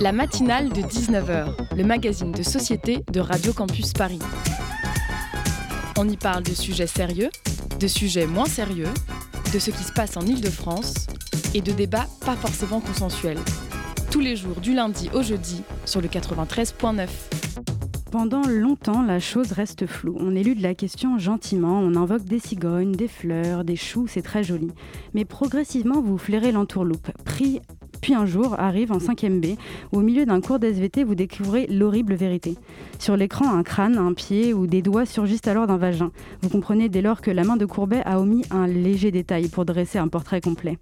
La matinale de 19h, le magazine de société de Radio Campus Paris. On y parle de sujets sérieux, de sujets moins sérieux, de ce qui se passe en Ile-de-France et de débats pas forcément consensuels. Tous les jours du lundi au jeudi sur le 93.9. Pendant longtemps, la chose reste floue. On élude la question gentiment, on invoque des cigognes, des fleurs, des choux, c'est très joli. Mais progressivement, vous flairez l'entourloupe. Pris puis un jour arrive en 5ème B, où au milieu d'un cours d'SVT, vous découvrez l'horrible vérité. Sur l'écran, un crâne, un pied ou des doigts surgissent alors d'un vagin. Vous comprenez dès lors que la main de Courbet a omis un léger détail pour dresser un portrait complet.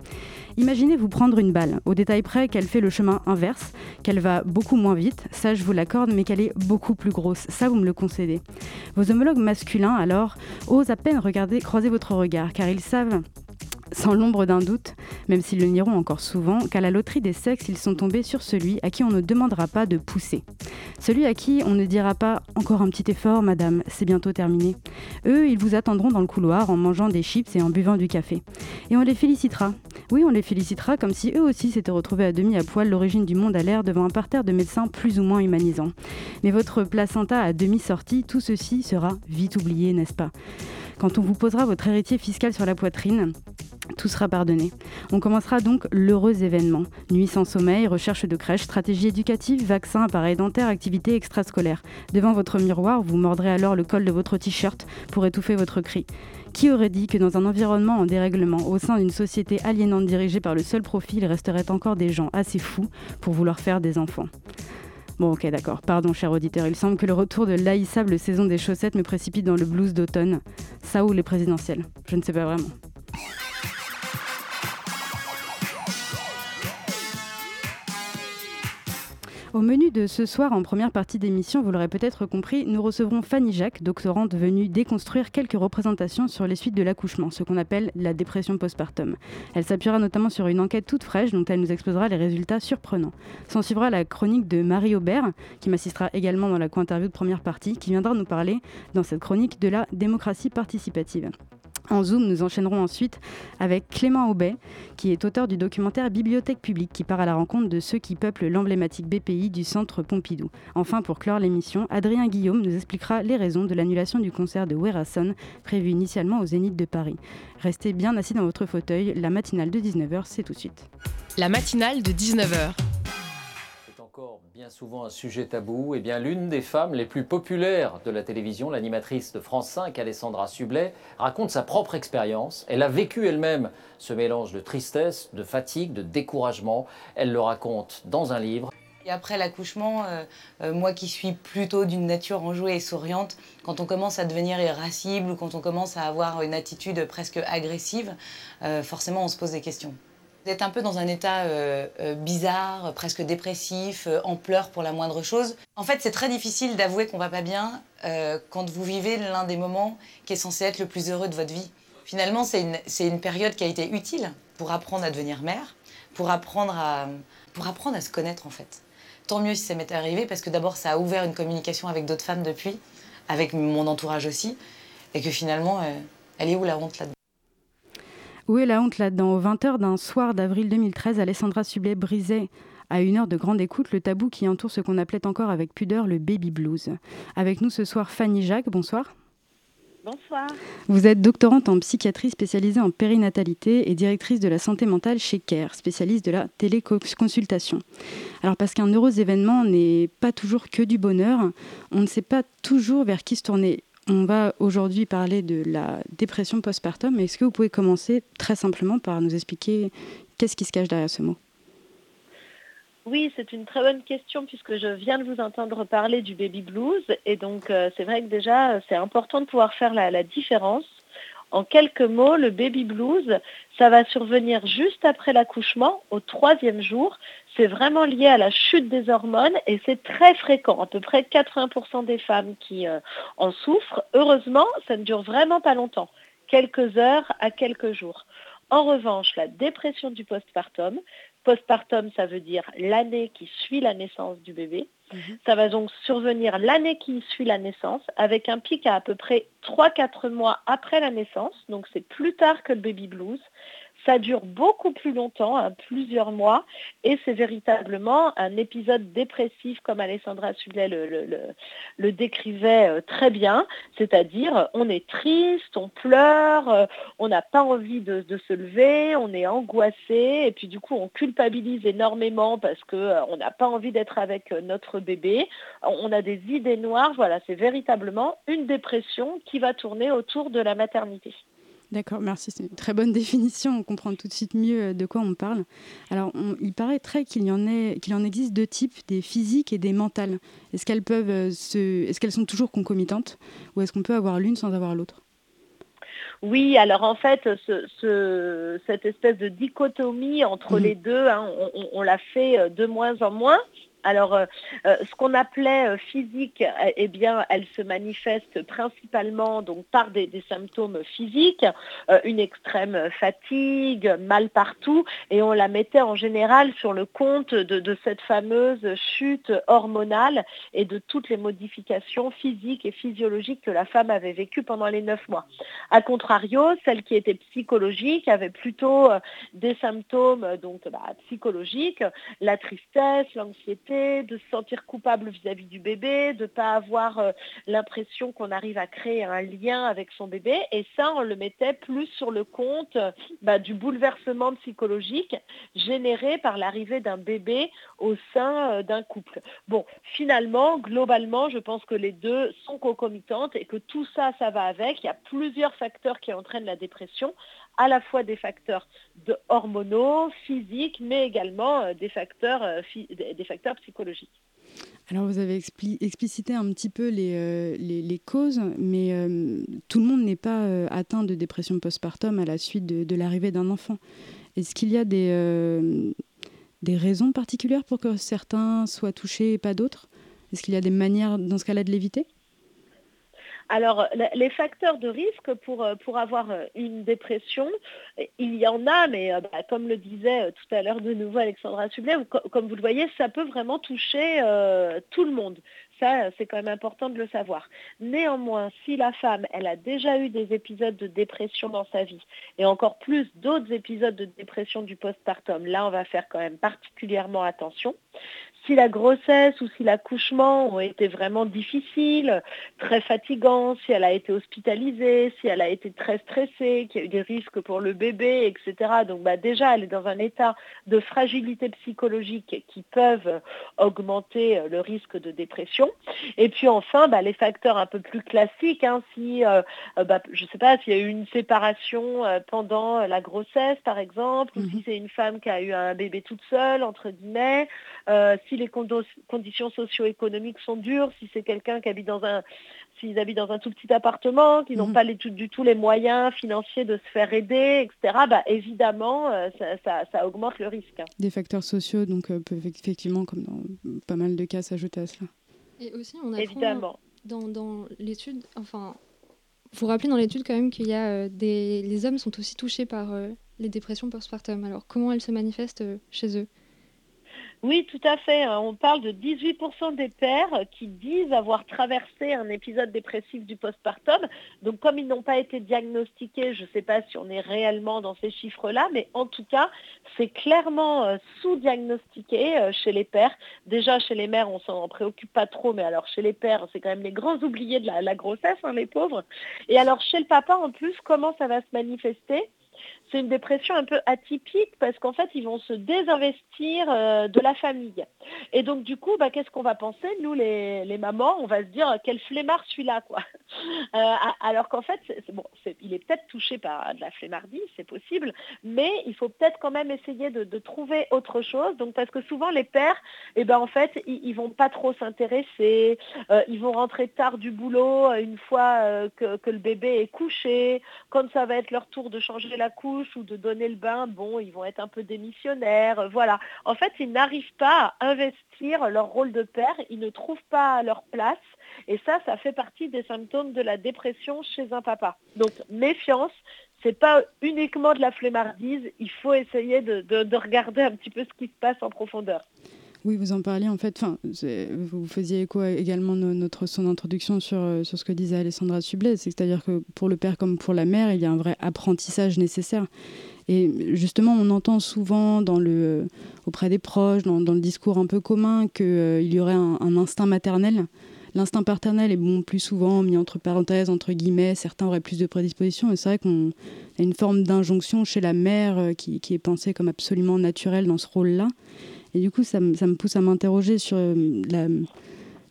Imaginez vous prendre une balle, au détail près qu'elle fait le chemin inverse, qu'elle va beaucoup moins vite, ça je vous l'accorde, mais qu'elle est beaucoup plus grosse, ça vous me le concédez. Vos homologues masculins, alors, osent à peine regarder, croiser votre regard, car ils savent sans l'ombre d'un doute, même s'ils le nieront encore souvent, qu'à la loterie des sexes, ils sont tombés sur celui à qui on ne demandera pas de pousser. Celui à qui on ne dira pas encore un petit effort, madame, c'est bientôt terminé. Eux, ils vous attendront dans le couloir en mangeant des chips et en buvant du café. Et on les félicitera. Oui, on les félicitera comme si eux aussi s'étaient retrouvés à demi à poil l'origine du monde à l'air devant un parterre de médecins plus ou moins humanisants. Mais votre placenta à demi sorti, tout ceci sera vite oublié, n'est-ce pas? Quand on vous posera votre héritier fiscal sur la poitrine, tout sera pardonné. On commencera donc l'heureux événement. Nuit sans sommeil, recherche de crèche, stratégie éducative, vaccin, appareil dentaire, activité extrascolaire. Devant votre miroir, vous mordrez alors le col de votre t-shirt pour étouffer votre cri. Qui aurait dit que dans un environnement en dérèglement, au sein d'une société aliénante dirigée par le seul profit, il resterait encore des gens assez fous pour vouloir faire des enfants? Bon, ok, d'accord. Pardon, cher auditeur. Il semble que le retour de l'haïssable saison des chaussettes me précipite dans le blues d'automne. Ça ou les présidentielles. Je ne sais pas vraiment. Au menu de ce soir, en première partie d'émission, vous l'aurez peut-être compris, nous recevrons Fanny Jacques, doctorante venue déconstruire quelques représentations sur les suites de l'accouchement, ce qu'on appelle la dépression postpartum. Elle s'appuiera notamment sur une enquête toute fraîche dont elle nous exposera les résultats surprenants. S'en suivra la chronique de Marie Aubert, qui m'assistera également dans la co-interview de première partie, qui viendra nous parler dans cette chronique de la démocratie participative. En Zoom, nous enchaînerons ensuite avec Clément Aubet, qui est auteur du documentaire Bibliothèque publique, qui part à la rencontre de ceux qui peuplent l'emblématique BPI du centre Pompidou. Enfin, pour clore l'émission, Adrien Guillaume nous expliquera les raisons de l'annulation du concert de Werason, prévu initialement au Zénith de Paris. Restez bien assis dans votre fauteuil, la matinale de 19h, c'est tout de suite. La matinale de 19h bien souvent un sujet tabou, et eh bien l'une des femmes les plus populaires de la télévision, l'animatrice de France 5, Alessandra Sublet, raconte sa propre expérience. Elle a vécu elle-même ce mélange de tristesse, de fatigue, de découragement. Elle le raconte dans un livre. Et après l'accouchement, euh, euh, moi qui suis plutôt d'une nature enjouée et souriante, quand on commence à devenir irascible ou quand on commence à avoir une attitude presque agressive, euh, forcément on se pose des questions. Vous êtes un peu dans un état euh, euh, bizarre, presque dépressif, euh, en pleurs pour la moindre chose. En fait, c'est très difficile d'avouer qu'on va pas bien quand vous vivez l'un des moments qui est censé être le plus heureux de votre vie. Finalement, c'est une, une, période qui a été utile pour apprendre à devenir mère, pour apprendre à, pour apprendre à se connaître en fait. Tant mieux si ça m'était arrivé parce que d'abord, ça a ouvert une communication avec d'autres femmes depuis, avec mon entourage aussi, et que finalement, elle est où la honte là-dedans? Où est la honte là-dedans Aux 20h d'un soir d'avril 2013, Alessandra Sublet brisait à une heure de grande écoute le tabou qui entoure ce qu'on appelait encore avec pudeur le baby blues. Avec nous ce soir Fanny Jacques, bonsoir. Bonsoir. Vous êtes doctorante en psychiatrie spécialisée en périnatalité et directrice de la santé mentale chez CARE, spécialiste de la téléconsultation. Alors parce qu'un heureux événement n'est pas toujours que du bonheur, on ne sait pas toujours vers qui se tourner. On va aujourd'hui parler de la dépression postpartum. Est-ce que vous pouvez commencer très simplement par nous expliquer qu'est-ce qui se cache derrière ce mot? Oui, c'est une très bonne question puisque je viens de vous entendre parler du baby blues et donc euh, c'est vrai que déjà c'est important de pouvoir faire la différence en quelques mots, le baby blues, ça va survenir juste après l'accouchement, au troisième jour. C'est vraiment lié à la chute des hormones et c'est très fréquent. À peu près 80% des femmes qui euh, en souffrent. Heureusement, ça ne dure vraiment pas longtemps, quelques heures à quelques jours. En revanche, la dépression du postpartum, postpartum, ça veut dire l'année qui suit la naissance du bébé, Mhm. Ça va donc survenir l'année qui suit la naissance avec un pic à à peu près 3-4 mois après la naissance. Donc c'est plus tard que le baby blues. Ça dure beaucoup plus longtemps, hein, plusieurs mois, et c'est véritablement un épisode dépressif comme Alessandra Sublet le, décrivait euh, très bien, c'est-à-dire on est triste, on pleure, euh, on n'a pas envie de, se lever, on est angoissé, et puis du coup on culpabilise énormément parce qu'on euh, n'a pas envie d'être avec notre bébé, on a des idées noires, voilà, c'est véritablement une dépression qui va tourner autour de la maternité. D'accord, merci. C'est une très bonne définition. On comprend tout de suite mieux euh, de quoi on parle. Alors, il paraîtrait qu'il y en qu'il en existe deux types, des physiques et des mentales. Est-ce qu'elles peuvent euh, se, est-ce qu'elles sont toujours concomitantes, ou est-ce qu'on peut avoir l'une sans avoir l'autre? Oui, alors en fait, cette espèce de dichotomie entre mmh. les deux, hein, on l'a fait euh, de moins en moins. Alors, euh, euh, ce qu'on appelait euh, physique, eh bien, elle se manifeste principalement donc, par des, symptômes physiques, une extrême fatigue, mal partout, et on la mettait en général sur le compte de, cette fameuse chute hormonale et de toutes les modifications physiques et physiologiques que la femme avait vécues pendant les neuf mois. A contrario, celle qui était psychologique avait plutôt des symptômes donc, bah, psychologiques, la tristesse, l'anxiété, de se sentir coupable vis-à-vis du bébé, de ne pas avoir euh, l'impression qu'on arrive à créer un lien avec son bébé. Et ça, on le mettait plus sur le compte bah, du bouleversement psychologique généré par l'arrivée d'un bébé au sein euh, d'un couple. Bon, finalement, globalement, je pense que les deux sont concomitantes et que tout ça, ça va avec. Il y a plusieurs facteurs qui entraînent la dépression à la fois des facteurs hormonaux, physiques, mais également euh, des facteurs, euh, des facteurs psychologiques. Alors vous avez explicité un petit peu les, euh, causes, mais tout le monde n'est pas atteint de dépression postpartum à la suite de, l'arrivée d'un enfant. Est-ce qu'il y a des raisons particulières pour que certains soient touchés et pas d'autres? Est-ce qu'il y a des manières dans ce cas-là de l'éviter? Alors, les facteurs de risque pour, euh, avoir euh, une dépression, il y en a, mais euh, bah, comme le disait tout à l'heure de nouveau Alexandra Sublet, comme vous le voyez, ça peut vraiment toucher tout le monde. Ça, c'est quand même important de le savoir. Néanmoins, si la femme, elle a déjà eu des épisodes de dépression dans sa vie, et encore plus d'autres épisodes de dépression du postpartum, là, on va faire quand même particulièrement attention si la grossesse ou si l'accouchement ont été vraiment difficiles, très fatigants, si elle a été hospitalisée, si elle a été très stressée, qu'il y a eu des risques pour le bébé, etc. Donc bah, déjà, elle est dans un état de fragilité psychologique qui peuvent augmenter euh, le risque de dépression. Et puis enfin, bah, les facteurs un peu plus classiques, hein, si, euh, euh, bah, je ne sais pas, s'il y a eu une séparation pendant la grossesse, par exemple, ou si mmh c'est une femme qui a eu un bébé toute seule, entre guillemets, si les conditions socio-économiques sont dures, si c'est quelqu'un qui habite dans un s'ils habitent dans un tout petit appartement, qu'ils n'ont mhm. pas du tout les moyens financiers de se faire aider, etc., bah, évidemment, euh, ça, augmente le risque. Des facteurs sociaux, donc, euh, peuvent effectivement, comme dans pas mal de cas, s'ajouter à cela. Et aussi, on a évidemment. dans, l'étude, enfin, vous rappelez dans l'étude quand même qu'il y a euh, des... Les hommes sont aussi touchés par les dépressions postpartum. Alors, comment elles se manifestent chez eux? Oui, tout à fait. Hein. On parle de 18% des pères qui disent avoir traversé un épisode dépressif du postpartum. Donc comme ils n'ont pas été diagnostiqués, je ne sais pas si on est réellement dans ces chiffres-là, mais en tout cas, c'est clairement euh, sous-diagnostiqué euh, chez les pères. Déjà chez les mères, on s'en préoccupe pas trop, mais alors chez les pères, c'est quand même les grands oubliés de la, grossesse, hein, les pauvres. Et alors chez le papa, en plus, comment ça va se manifester? C'est une dépression un peu atypique parce qu'en fait, ils vont se désinvestir euh, de la famille. Et donc, du coup, bah, qu'est-ce qu'on va penser Nous, les, mamans, on va se dire, quel flemmard celui-là, quoi. Euh, alors qu'en fait, bon, il est peut-être touché par de la flemmardie, c'est possible, mais il faut peut-être quand même essayer de, trouver autre chose. Donc, parce que souvent, les pères, eh ben, en fait, ils, ne vont pas trop s'intéresser, euh, ils vont rentrer tard du boulot une fois que, que le bébé est couché, quand ça va être leur tour de changer la couche ou de donner le bain, bon, ils vont être un peu démissionnaires, euh, voilà. En fait, ils n'arrivent pas à investir leur rôle de père, ils ne trouvent pas leur place, et ça, ça fait partie des symptômes de la dépression chez un papa. Donc, méfiance, c'est pas uniquement de la flemmardise, il faut essayer de, regarder un petit peu ce qui se passe en profondeur. Oui, vous en parliez en fait. Enfin, vous faisiez écho également notre son d'introduction sur, euh, sur ce que disait Alessandra Sublet, c'est-à-dire que pour le père comme pour la mère, il y a un vrai apprentissage nécessaire. Et justement, on entend souvent dans euh, auprès des proches, dans, le discours un peu commun, qu'il euh, y aurait un, instinct maternel. L'instinct paternel est bon, plus souvent mis entre parenthèses, entre guillemets, certains auraient plus de prédisposition, et c'est vrai qu'on a une forme d'injonction chez la mère qui, qui, est pensée comme absolument naturelle dans ce rôle-là. Et du coup, ça, ça me pousse à m'interroger sur euh,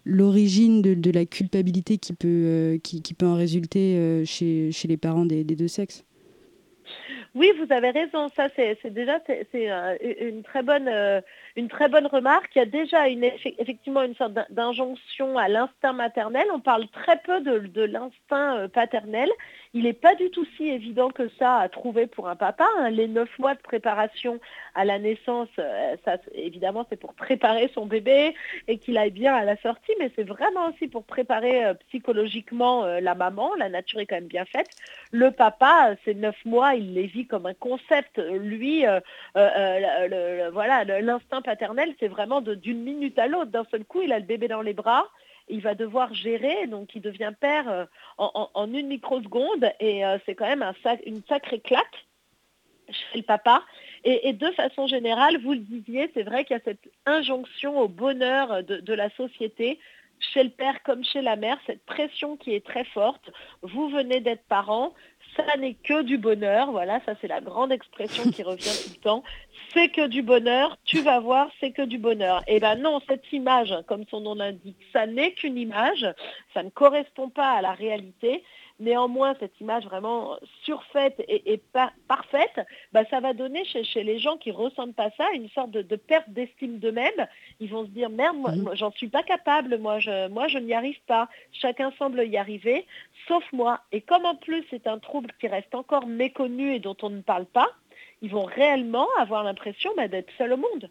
l'origine de, de, la culpabilité qui peut, euh, qui, peut en résulter euh, chez, chez les parents des, des deux sexes. Oui, vous avez raison. Ça, c'est déjà une très bonne une très bonne remarque. Il y a déjà une, effectivement une sorte d'injonction à l'instinct maternel. On parle très peu de, l'instinct paternel. Il n'est pas du tout si évident que ça à trouver pour un papa. Hein. Les neuf mois de préparation à la naissance, euh, ça, évidemment, c'est pour préparer son bébé et qu'il aille bien à la sortie, mais c'est vraiment aussi pour préparer euh, psychologiquement euh, la maman. La nature est quand même bien faite. Le papa, ces neuf mois, il les vit comme un concept. Lui, voilà, l'instinct c'est vraiment d'une minute à l'autre. D'un seul coup, il a le bébé dans les bras il va devoir gérer, donc il devient père euh, en, une microseconde et euh, c'est quand même une sacrée claque chez le papa. Et, de façon générale, vous le disiez, c'est vrai qu'il y a cette injonction au bonheur de, la société chez le père comme chez la mère, cette pression qui est très forte. Vous venez d'être parent, ça n'est que du bonheur. Voilà, ça c'est la grande expression qui revient tout le temps. C'est que du bonheur, tu vas voir, c'est que du bonheur. Eh bien non, cette image, comme son nom l'indique, ça n'est qu'une image, ça ne correspond pas à la réalité. Néanmoins, cette image vraiment surfaite et, parfaite, bah, ça va donner chez, les gens qui ne ressentent pas ça une sorte de, perte d'estime d'eux-mêmes. Ils vont se dire, merde, moi, mmh. j'en suis pas capable, moi je, moi, je n'y arrive pas. Chacun semble y arriver, sauf moi. Et comme en plus c'est un trouble qui reste encore méconnu et dont on ne parle pas, ils vont réellement avoir l'impression bah, d'être seuls au monde.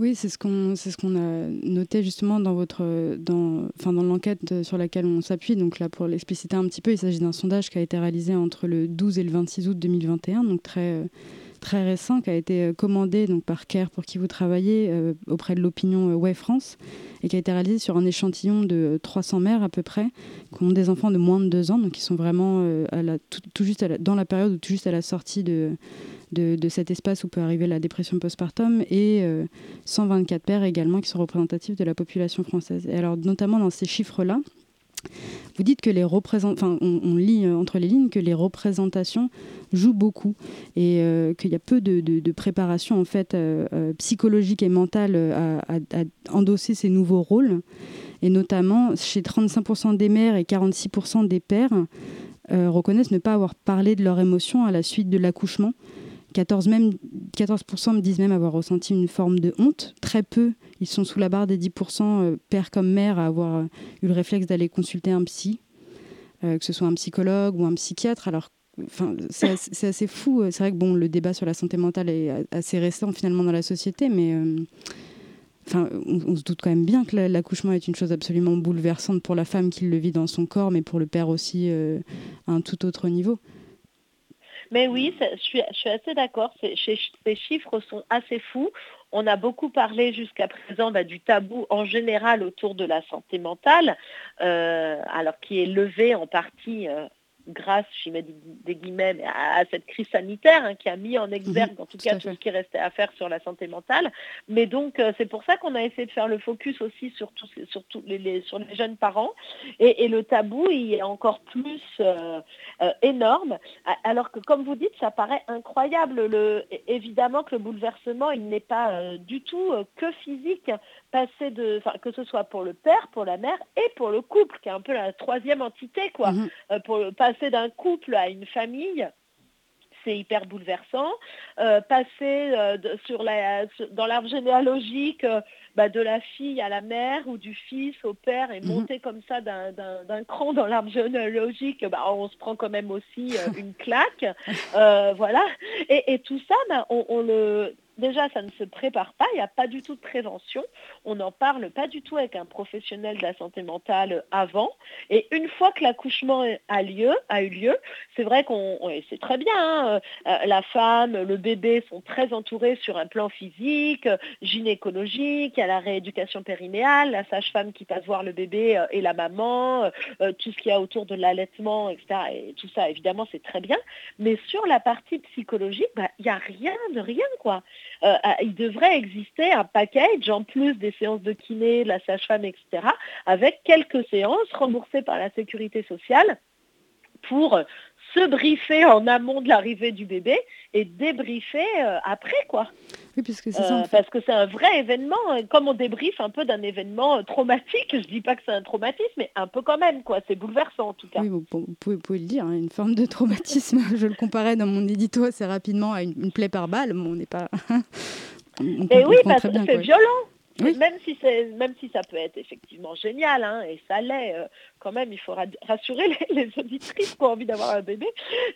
Oui, c'est ce qu'on c'est ce qu'on a noté justement dans votre dans enfin dans l'enquête sur laquelle on s'appuie. Donc là pour l'expliciter un petit peu, il s'agit d'un sondage qui a été réalisé entre le 12 et le 26 août 2021, donc très très récent, qui a été commandé donc par CARE pour qui vous travaillez euh, auprès de l'opinion euh, Way France et qui a été réalisé sur un échantillon de 300 mères à peu près qui ont des enfants de moins de 2 ans, donc qui sont vraiment euh, tout, juste dans la période ou tout juste à la sortie de de, cet espace où peut arriver la dépression postpartum et 124 euh, pères également qui sont représentatifs de la population française. Et alors, notamment dans ces chiffres-là, vous dites que les représentations, enfin, on, lit euh, entre les lignes que les représentations jouent beaucoup et euh, qu'il y a peu de, préparation en fait psychologique et mentale à, endosser ces nouveaux rôles. Et notamment chez 35% des mères et 46% des pères reconnaissent ne pas avoir parlé de leurs émotions à la suite de l'accouchement 14, même, 14% me disent même avoir ressenti une forme de honte. Très peu, ils sont sous la barre des 10%, euh, père comme mère, à avoir euh, eu le réflexe d'aller consulter un psy, euh, que ce soit un psychologue ou un psychiatre. Alors, c'est assez fou. C'est vrai que bon, le débat sur la santé mentale est assez récent finalement dans la société, mais on, se doute quand même bien que l'accouchement est une chose absolument bouleversante pour la femme qui le vit dans son corps, mais pour le père aussi à un tout autre niveau. Mais oui, je, suis, assez d'accord. Ces, chiffres sont assez fous. On a beaucoup parlé jusqu'à présent bah, du tabou en général autour de la santé mentale, euh, alors qui est levé en partie euh, grâce, je mets des guillemets, à, cette crise sanitaire hein, qui a mis en exergue, mhm, en tout, cas, tout ce qui restait à faire sur la santé mentale. Mais donc, euh, c'est pour ça qu'on a essayé de faire le focus aussi sur, les, sur les jeunes parents. Et, le tabou, il est encore plus euh, euh, énorme. Alors que, comme vous dites, ça paraît incroyable. Le, évidemment que le bouleversement, il n'est pas du tout que physique, de, que ce soit pour le père, pour la mère et pour le couple, qui est un peu la troisième entité, quoi. Mhm. pour passer d'un couple à une famille, c'est hyper bouleversant. Euh, passer euh, sur la, dans l'arbre généalogique euh, bah, de la fille à la mère ou du fils au père et mhm. monter comme ça d'un cran dans l'arbre généalogique, bah, on se prend quand même aussi une claque. voilà. Et, tout ça, bah, on, le, déjà, ça ne se prépare pas, il n'y a pas du tout de prévention, on n'en parle pas du tout avec un professionnel de la santé mentale avant, et une fois que l'accouchement a, lieu, a eu lieu, c'est vrai qu'on, c'est très bien, hein, euh, la femme, le bébé sont très entourés sur un plan physique, gynécologique, il y a la rééducation périnéale, la sage-femme qui passe voir le bébé euh, et la maman, euh, tout ce qu'il y a autour de l'allaitement, etc. Et tout ça, évidemment, c'est très bien, mais sur la partie psychologique, bah, il n'y a rien de rien, quoi. Euh, il devrait exister un package en plus des séances de kiné, de la sage-femme, etc., avec quelques séances remboursées par la sécurité sociale pour se briefer en amont de l'arrivée du bébé et débriefer euh, après, quoi. Oui, puisque c'est ça. Euh, parce que c'est un vrai événement, comme on débriefe un peu d'un événement traumatique, je dis pas que c'est un traumatisme, mais un peu quand même, quoi. C'est bouleversant en tout cas. Oui, vous, pouvez, le dire, hein, une forme de traumatisme. je le comparais dans mon édito assez rapidement à une, plaie par balle, mais on n'est pas. et oui, parce que c'est violent. Même, si même si ça peut être effectivement génial, hein, et ça l'est, euh, quand même, il faut rassurer les, auditrices qui ont envie d'avoir un bébé,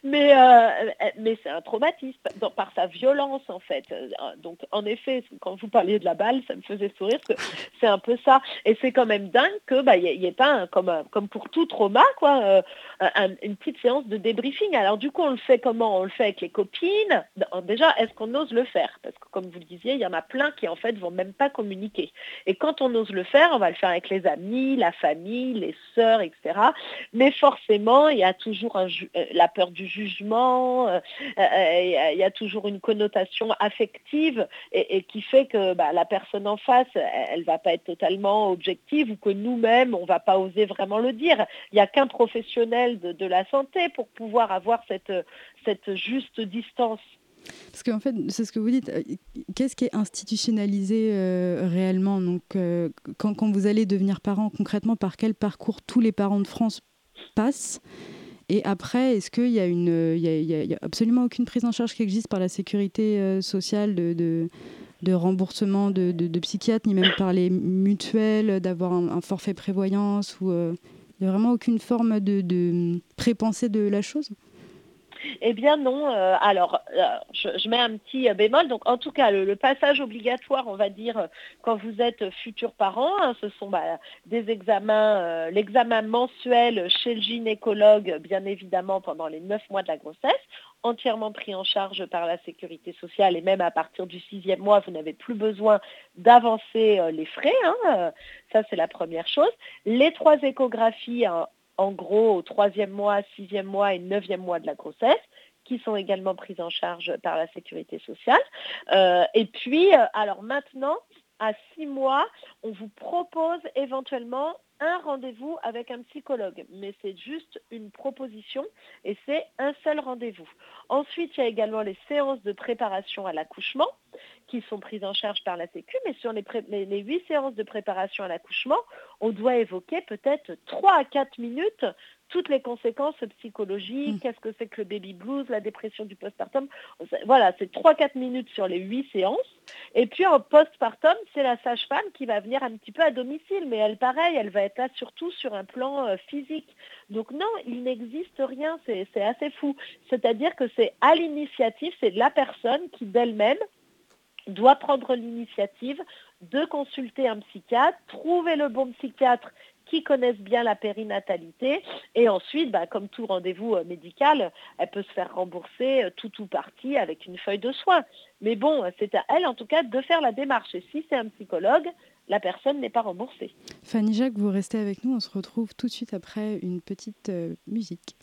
mais, euh, mais c'est un traumatisme par sa violence en fait. Euh, donc en effet, quand vous parliez de la balle, ça me faisait sourire, que c'est un peu ça. Et c'est quand même dingue qu'il bah, n'y ait, pas, comme, comme pour tout trauma, quoi, une petite séance de débriefing. Alors du coup, on le fait comment? On le fait avec les copines? Déjà, est-ce qu'on ose le faire? Parce que comme vous le disiez, il y en a plein qui en fait vont même pas communiquer et quand on ose le faire, on va le faire avec les amis, la famille, les sœurs, etc. Mais forcément, il y a toujours euh, la peur du jugement, euh, euh, il y a toujours une connotation affective et, qui fait que bah, la personne en face, elle ne va pas être totalement objective ou que nous-mêmes, on ne va pas oser vraiment le dire. Il n'y a qu'un professionnel de, la santé pour pouvoir avoir cette juste distance. Parce qu'en fait, c'est ce que vous dites. Euh, qu'est-ce qui est institutionnalisé euh, réellement? Donc, euh, quand, vous allez devenir parent, concrètement, par quel parcours tous les parents de France passent? Et après, est-ce qu'il y a y a, absolument aucune prise en charge qui existe par la sécurité sociale de, remboursement de, de, psychiatres, ni même par les mutuelles, d'avoir un, forfait prévoyance ou il n'y a vraiment aucune forme de, de pré-pensée de la chose? Eh bien non. Euh, alors, euh, je, mets un petit euh, bémol. Donc, en tout cas, le, passage obligatoire, on va dire, quand vous êtes futur parent, hein, ce sont bah, des examens, l'examen mensuel chez le gynécologue, bien évidemment, pendant les neuf mois de la grossesse, entièrement pris en charge par la sécurité sociale et même à partir du sixième mois, vous n'avez plus besoin d'avancer les frais. Hein, ça, c'est la première chose. Les trois échographies en gros au troisième mois, sixième mois et neuvième mois de la grossesse qui sont également prises en charge par la sécurité sociale. Euh, et puis, euh, alors maintenant, à six mois, on vous propose éventuellement un rendez-vous avec un psychologue, mais c'est juste une proposition et c'est un seul rendez-vous. Ensuite, il y a également les séances de préparation à l'accouchement qui sont prises en charge par la Sécu, mais sur les, les, 8 séances de préparation à l'accouchement, on doit évoquer peut-être 3 à 4 minutes toutes les conséquences psychologiques, mmh. qu'est-ce que c'est que le baby blues, la dépression du postpartum. Voilà, c'est 3-4 minutes sur les 8 séances. Et puis en postpartum, c'est la sage-femme qui va venir un petit peu à domicile, mais elle, pareil, elle va être là surtout sur un plan euh, physique. Donc non, il n'existe rien, c'est assez fou. C'est-à-dire que c'est à l'initiative, c'est la personne qui d'elle-même doit prendre l'initiative de consulter un psychiatre, trouver le bon psychiatre qui connaissent bien la périnatalité. Et ensuite, bah, comme tout rendez-vous euh, médical, elle peut se faire rembourser euh, tout ou partie avec une feuille de soins. Mais bon, c'est à elle en tout cas de faire la démarche. Et si c'est un psychologue, la personne n'est pas remboursée. Fanny Jacques, vous restez avec nous. On se retrouve tout de suite après une petite euh, musique.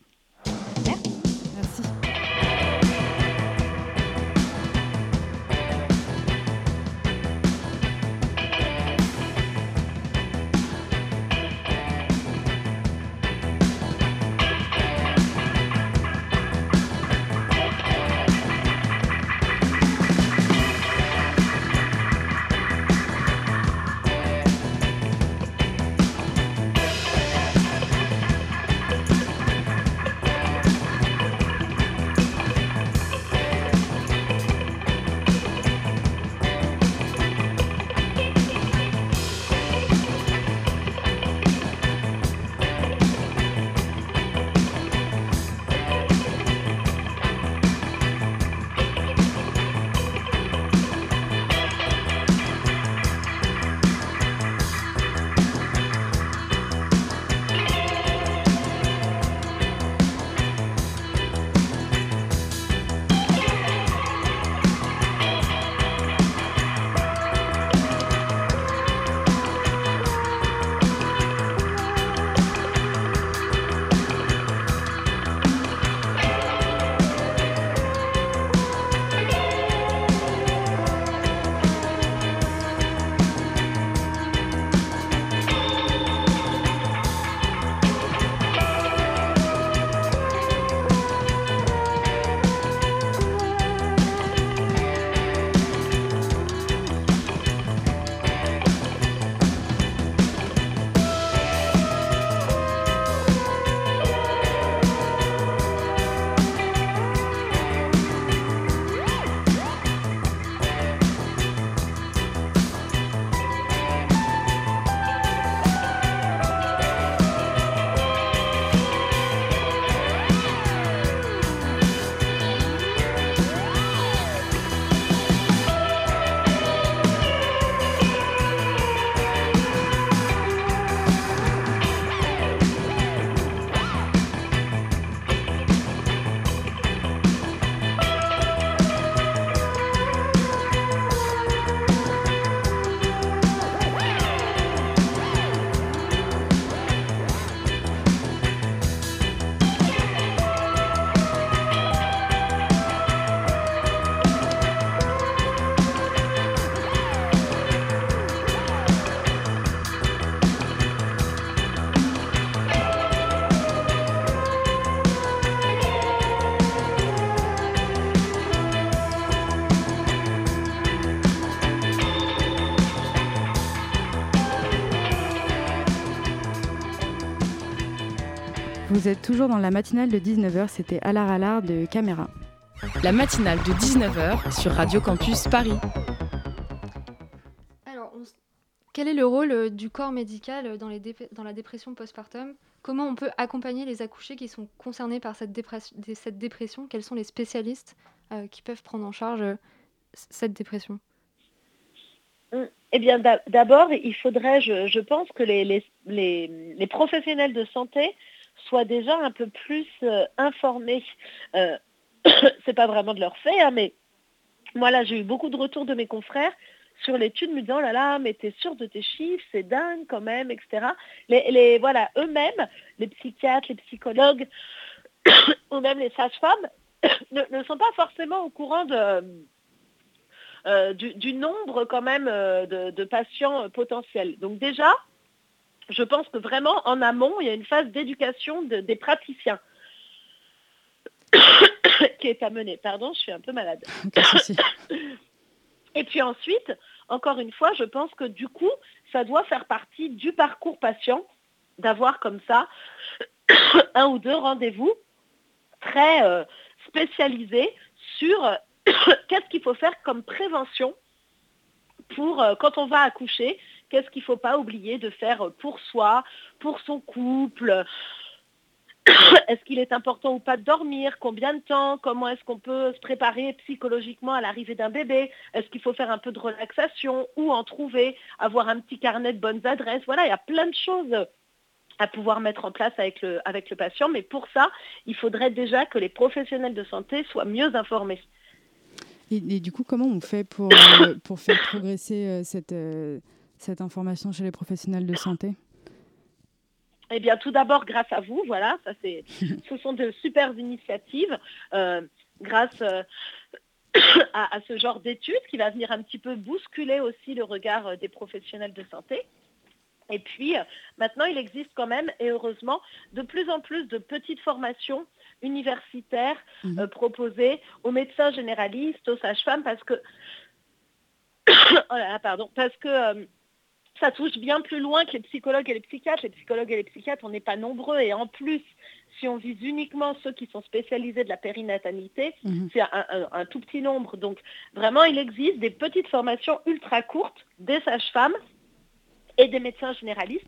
Vous êtes toujours dans la matinale de 19h, c'était Alar Alar de Caméra. La matinale de 19h sur Radio Campus Paris. Alors, quel est le rôle euh, du corps médical dans, les dans la dépression postpartum? Comment on peut accompagner les accouchés qui sont concernés par cette, cette dépression? Quels sont les spécialistes euh, qui peuvent prendre en charge euh, cette dépression? Eh bien, d'abord, il faudrait, je, pense, que les, les, professionnels de santé soient déjà un peu plus informés. C'est pas vraiment de leur fait, hein, mais moi là j'ai eu beaucoup de retours de mes confrères sur l'étude me disant oh là là mais t'es sûr de tes chiffres? C'est dingue quand même etc les, voilà eux-mêmes les psychiatres les psychologues ou même les sages-femmes ne, sont pas forcément au courant euh, du, nombre quand même euh, de, patients potentiels. Donc déjà je pense que vraiment en amont il y a une phase d'éducation des praticiens qui est à mener. Pardon, je suis un peu malade. Et puis ensuite, encore une fois, je pense que du coup, ça doit faire partie du parcours patient d'avoir comme ça un ou deux rendez-vous très euh, spécialisés sur qu'est-ce qu'il faut faire comme prévention pour euh, quand on va accoucher, qu'est-ce qu'il ne faut pas oublier de faire pour soi, pour son couple, est-ce qu'il est important ou pas de dormir? Combien de temps? Comment est-ce qu'on peut se préparer psychologiquement à l'arrivée d'un bébé? Est-ce qu'il faut faire un peu de relaxation? Ou en trouver? Avoir un petit carnet de bonnes adresses? Voilà, il y a plein de choses à pouvoir mettre en place avec le, avec le patient. Mais pour ça, il faudrait déjà que les professionnels de santé soient mieux informés. Et, du coup, comment on fait pour, euh, pour faire progresser euh, cette, euh, cette information chez les professionnels de santé eh bien, tout d'abord, grâce à vous, voilà, ça c'est, ce sont de super initiatives, euh, grâce euh, à, ce genre d'études qui va venir un petit peu bousculer aussi le regard euh, des professionnels de santé. Et puis, maintenant, il existe quand même, et heureusement, de plus en plus de petites formations universitaires mhm. proposées aux médecins généralistes, aux sages-femmes, parce que, oh là là, pardon, parce que ça touche bien plus loin que les psychologues et les psychiatres. Les psychologues et les psychiatres, on n'est pas nombreux. Et en plus, si on vise uniquement ceux qui sont spécialisés de la périnatalité, mhm. c'est un, tout petit nombre. Donc vraiment, il existe des petites formations ultra courtes des sages-femmes et des médecins généralistes,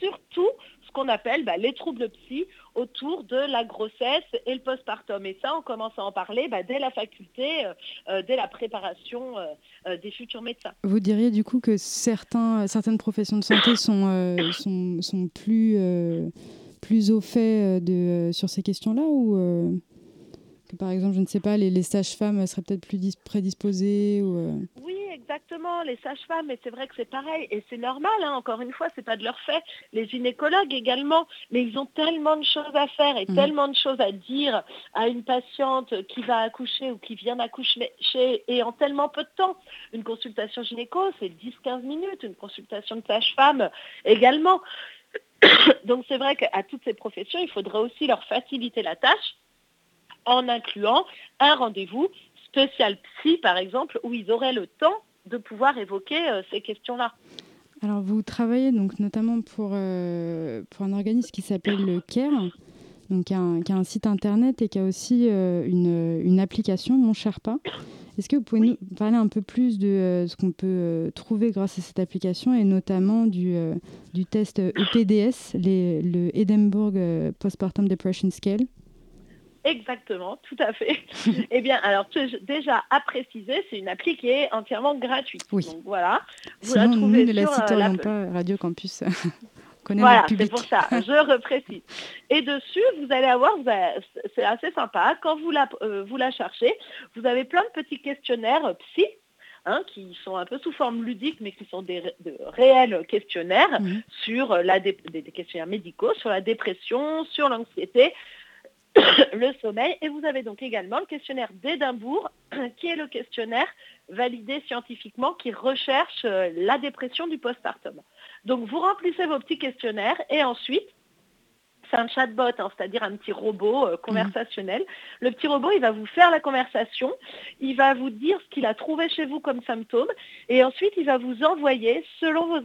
surtout qu'on appelle bah, les troubles psy autour de la grossesse et le postpartum. Et ça, on commence à en parler bah, dès la faculté, euh, euh, dès la préparation euh, des futurs médecins. Vous diriez du coup que certains, certaines professions de santé sont, sont, sont, plus, plus au fait de, sur ces questions-là ou que par exemple, je ne sais pas, les, les sages-femmes seraient peut-être plus prédisposées ou, Oui, exactement, les sages-femmes, et c'est vrai que c'est pareil, et c'est normal, hein, encore une fois, c'est pas de leur fait. Les gynécologues également, mais ils ont tellement de choses à faire et mmh. tellement de choses à dire à une patiente qui va accoucher ou qui vient d'accoucher et en tellement peu de temps. Une consultation gynéco, c'est 10-15 minutes, une consultation de sage-femme également. Donc c'est vrai qu'à toutes ces professions, il faudrait aussi leur faciliter la tâche en incluant un rendez-vous spécial psy, par exemple, où ils auraient le temps de pouvoir évoquer euh, ces questions-là. Alors, vous travaillez donc notamment pour, euh, pour un organisme qui s'appelle le CARE, donc qui a, un, site internet et qui a aussi euh, une, une, application, Mon Sherpa. Est-ce que vous pouvez nous parler un peu plus de ce qu'on peut trouver grâce à cette application et notamment du, du test EPDS, les, le Edinburgh Postpartum Depression Scale? Exactement, tout à fait. eh bien, alors déjà à préciser, c'est une appli qui est entièrement gratuite. Oui. Donc voilà, vous la trouvez nous ne la euh, pas Radio Campus. voilà, c'est pour ça, je reprécise. Et dessus, vous allez avoir, c'est assez sympa, quand vous la, euh, vous la cherchez, vous avez plein de petits questionnaires psy, Hein, qui sont un peu sous forme ludique, mais qui sont des, de réels questionnaires sur la des, questionnaires médicaux, sur la dépression, sur l'anxiété, le sommeil. Et vous avez donc également le questionnaire d'Édimbourg, qui est le questionnaire validé scientifiquement qui recherche euh, la dépression du postpartum. Donc vous remplissez vos petits questionnaires et ensuite, c'est un chatbot, hein, c'est-à-dire un petit robot euh, conversationnel. Le petit robot, il va vous faire la conversation, il va vous dire ce qu'il a trouvé chez vous comme symptômes, et ensuite il va vous envoyer, selon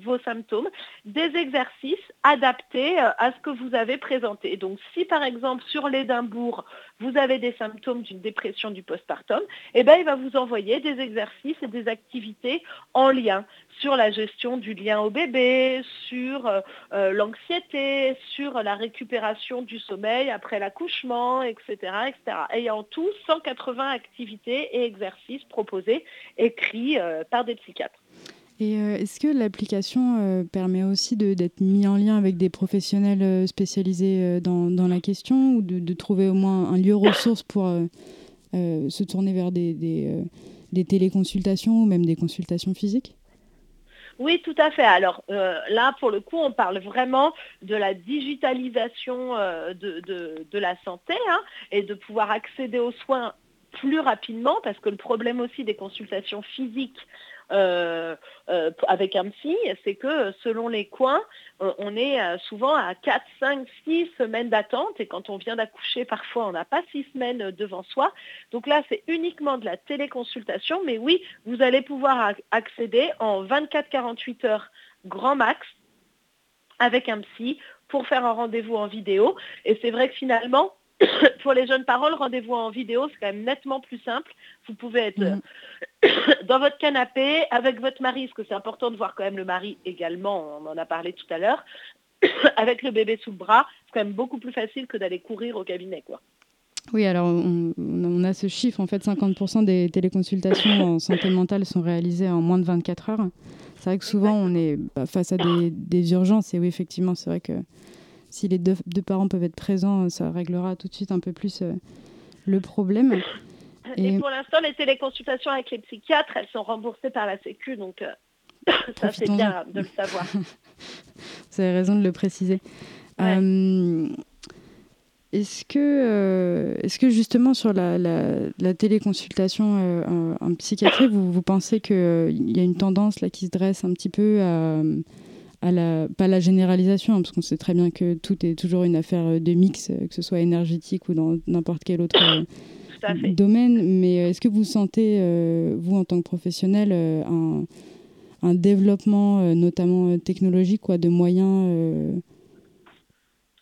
vos, symptômes, des exercices adaptés euh, à ce que vous avez présenté. Donc si par exemple sur l'Édimbourg, vous avez des symptômes d'une dépression du postpartum, eh ben, il va vous envoyer des exercices et des activités en lien sur la gestion du lien au bébé, sur euh, l'anxiété, sur la récupération du sommeil après l'accouchement, etc., etc. Et en tout 180 activités et exercices proposés, écrits euh, par des psychiatres. Et euh, est-ce que l'application euh, permet aussi d'être mis en lien avec des professionnels spécialisés dans, la question ou de, trouver au moins un lieu ressource pour se tourner vers des, téléconsultations ou même des consultations physiques? Oui, tout à fait. Alors euh, là, pour le coup, on parle vraiment de la digitalisation euh, de, la santé hein, et de pouvoir accéder aux soins plus rapidement parce que le problème aussi des consultations physiques euh, euh, avec un psy, c'est que selon les coins, euh, on est souvent à 4, 5, 6 semaines d'attente et quand on vient d'accoucher, parfois on n'a pas 6 semaines devant soi. Donc là, c'est uniquement de la téléconsultation, mais oui, vous allez pouvoir accéder en 24-48 heures grand max avec un psy pour faire un rendez-vous en vidéo. Et c'est vrai que finalement, pour les jeunes parents, le rendez-vous en vidéo, c'est quand même nettement plus simple. Vous pouvez être mm. dans votre canapé avec votre mari, parce que c'est important de voir quand même le mari également, on en a parlé tout à l'heure, avec le bébé sous le bras, c'est quand même beaucoup plus facile que d'aller courir au cabinet. quoi. Oui, alors on, a ce chiffre, en fait, 50% des téléconsultations en santé mentale sont réalisées en moins de 24 heures. C'est vrai que souvent on est bah, face à des, des urgences et oui, effectivement, c'est vrai que si les deux, parents peuvent être présents, ça réglera tout de suite un peu plus euh, le problème. Et, pour l'instant, les téléconsultations avec les psychiatres, elles sont remboursées par la Sécu, donc euh, ça c'est bien de le savoir. Vous avez raison de le préciser. Euh, est-ce que, est que justement sur la, téléconsultation en psychiatrie, vous, vous pensez qu'il y a une tendance là qui se dresse un petit peu à la, pas la généralisation, hein, parce qu'on sait très bien que tout est toujours une affaire de mix, euh, que ce soit énergétique ou dans n'importe quel autre euh, domaine. Mais euh, est-ce que vous sentez, vous en tant que professionnel, un, un, développement notamment technologique, quoi, de moyens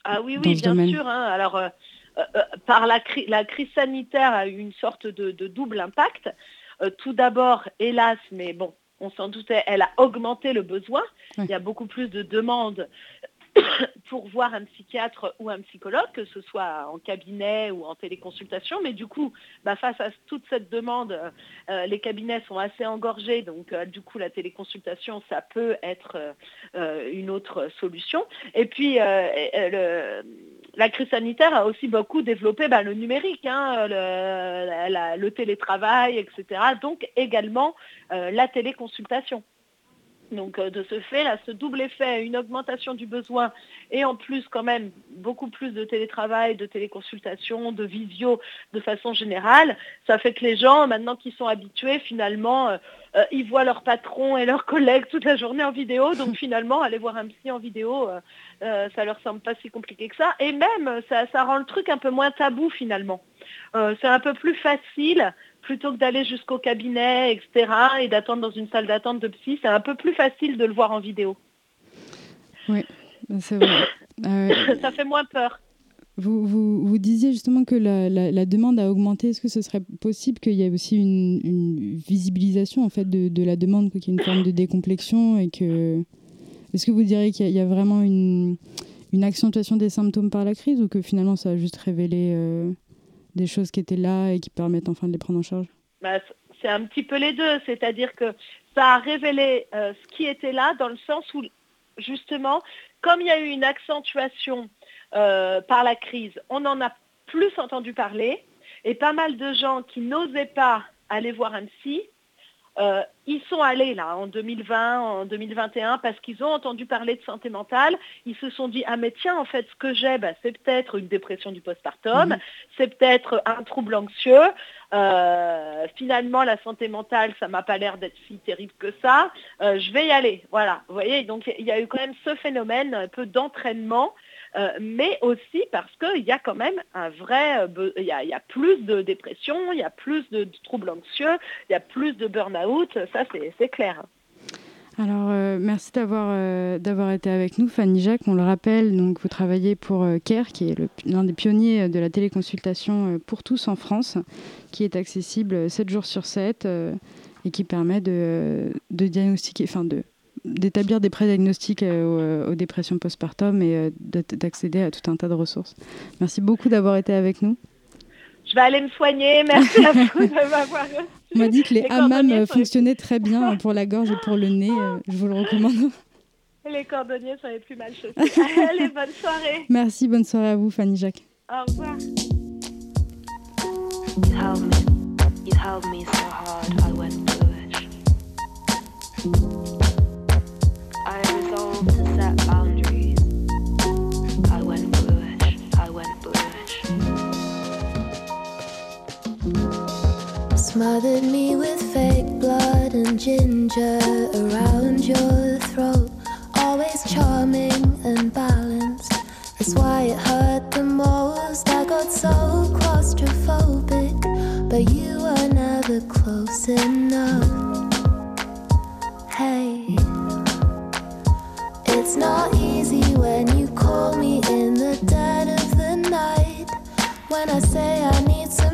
Ah oui, oui, bien sûr. Hein. Alors, par la, la, crise sanitaire a eu une sorte de, de double impact. tout d'abord, hélas, mais bon, on s'en doutait, elle a augmenté le besoin. Il y a beaucoup plus de demandes pour voir un psychiatre ou un psychologue, que ce soit en cabinet ou en téléconsultation. Mais du coup, bah, face à toute cette demande, euh, les cabinets sont assez engorgés. Donc, euh, du coup, la téléconsultation, ça peut être euh, une autre solution. Et puis, la crise sanitaire a aussi beaucoup développé bah, le numérique, hein, le, télétravail, etc. Donc, également la téléconsultation. Donc euh, de ce fait, là, ce double effet, une augmentation du besoin et en plus quand même beaucoup plus de télétravail, de téléconsultation, de visio de façon générale, ça fait que les gens, maintenant qui sont habitués, finalement, euh, euh, ils voient leur patron et leurs collègues toute la journée en vidéo. Donc finalement, aller voir un psy en vidéo, ça leur semble pas si compliqué que ça. Et même, ça, ça rend le truc un peu moins tabou finalement. c'est un peu plus facile plutôt que d'aller jusqu'au cabinet, etc., et d'attendre dans une salle d'attente de psy, c'est un peu plus facile de le voir en vidéo. Oui, c'est vrai. Euh, ça fait moins peur. Vous, vous, vous, disiez justement que la, la, demande a augmenté. Est-ce que ce serait possible qu'il y ait aussi une, une visibilisation en fait de, de la demande, qu'il y ait une forme de décomplexion et que est-ce que vous diriez qu'il y, y, a vraiment une, une accentuation des symptômes par la crise ou que finalement ça a juste révélé euh, des choses qui étaient là et qui permettent enfin de les prendre en charge. Bah, C'est un petit peu les deux, c'est-à-dire que ça a révélé euh, ce qui était là dans le sens où, justement, comme il y a eu une accentuation euh, par la crise, on en a plus entendu parler et pas mal de gens qui n'osaient pas aller voir un psy euh, ils sont allés là en 2020, en 2021 parce qu'ils ont entendu parler de santé mentale. Ils se sont dit ah mais tiens en fait ce que j'ai bah, c'est peut-être une dépression du postpartum, mhm. c'est peut-être un trouble anxieux. Euh, finalement la santé mentale ça m'a pas l'air d'être si terrible que ça. Euh, je vais y aller. Voilà. Vous voyez donc il y a eu quand même ce phénomène un peu d'entraînement mais aussi parce qu'il y a quand même un vrai, il y, a, plus de dépression, il y a plus de, troubles anxieux, il y a plus de burn-out, ça c'est clair. Alors, euh, merci euh, d'avoir été avec nous, Fanny Jacques. On le rappelle, donc vous travaillez pour euh, CARE, qui est l'un des pionniers de la téléconsultation pour tous en France, qui est accessible 7 jours sur 7 et qui permet de, diagnostiquer, enfin de d'établir des pré-diagnostics aux, dépressions postpartum et d'accéder à tout un tas de ressources. Merci beaucoup d'avoir été avec nous. Je vais aller me soigner. Merci à vous de m'avoir on m'a dit que les, hammams fonctionnaient très bien pour la gorge et pour le nez. Euh, je vous le recommande. Les cordonniers sont les plus mal chaussés. Allez, bonne soirée. Merci, bonne soirée à vous, Fanny Jacques. Au revoir. Smothered me with fake blood and ginger around your throat. Always charming and balanced. That's why it hurt the most. I got so claustrophobic, but you were never close enough. Hey, it's not easy when you call me in the dead of the night. When I say I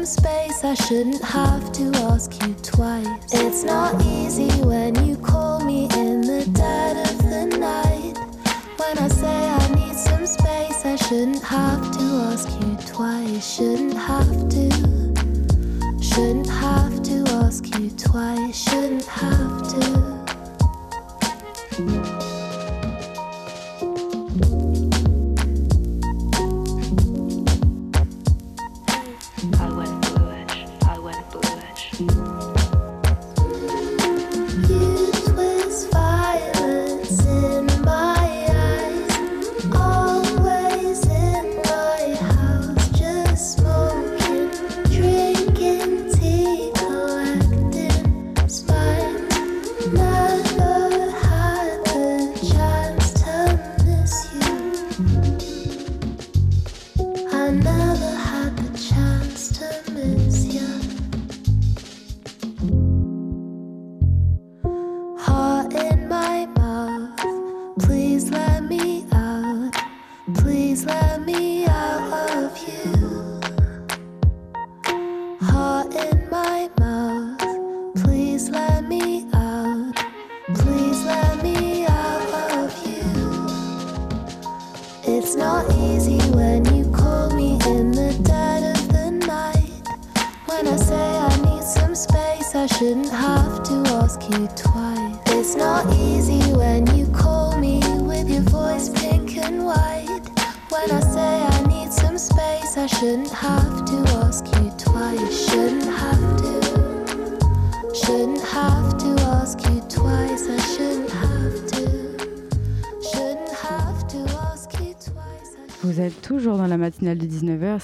space, I shouldn't have to ask you twice. It's not easy when you call me in the dead of the night. When I say I need some space, I shouldn't have to ask you twice. Shouldn't have to. Shouldn't have to ask you twice. Shouldn't have to.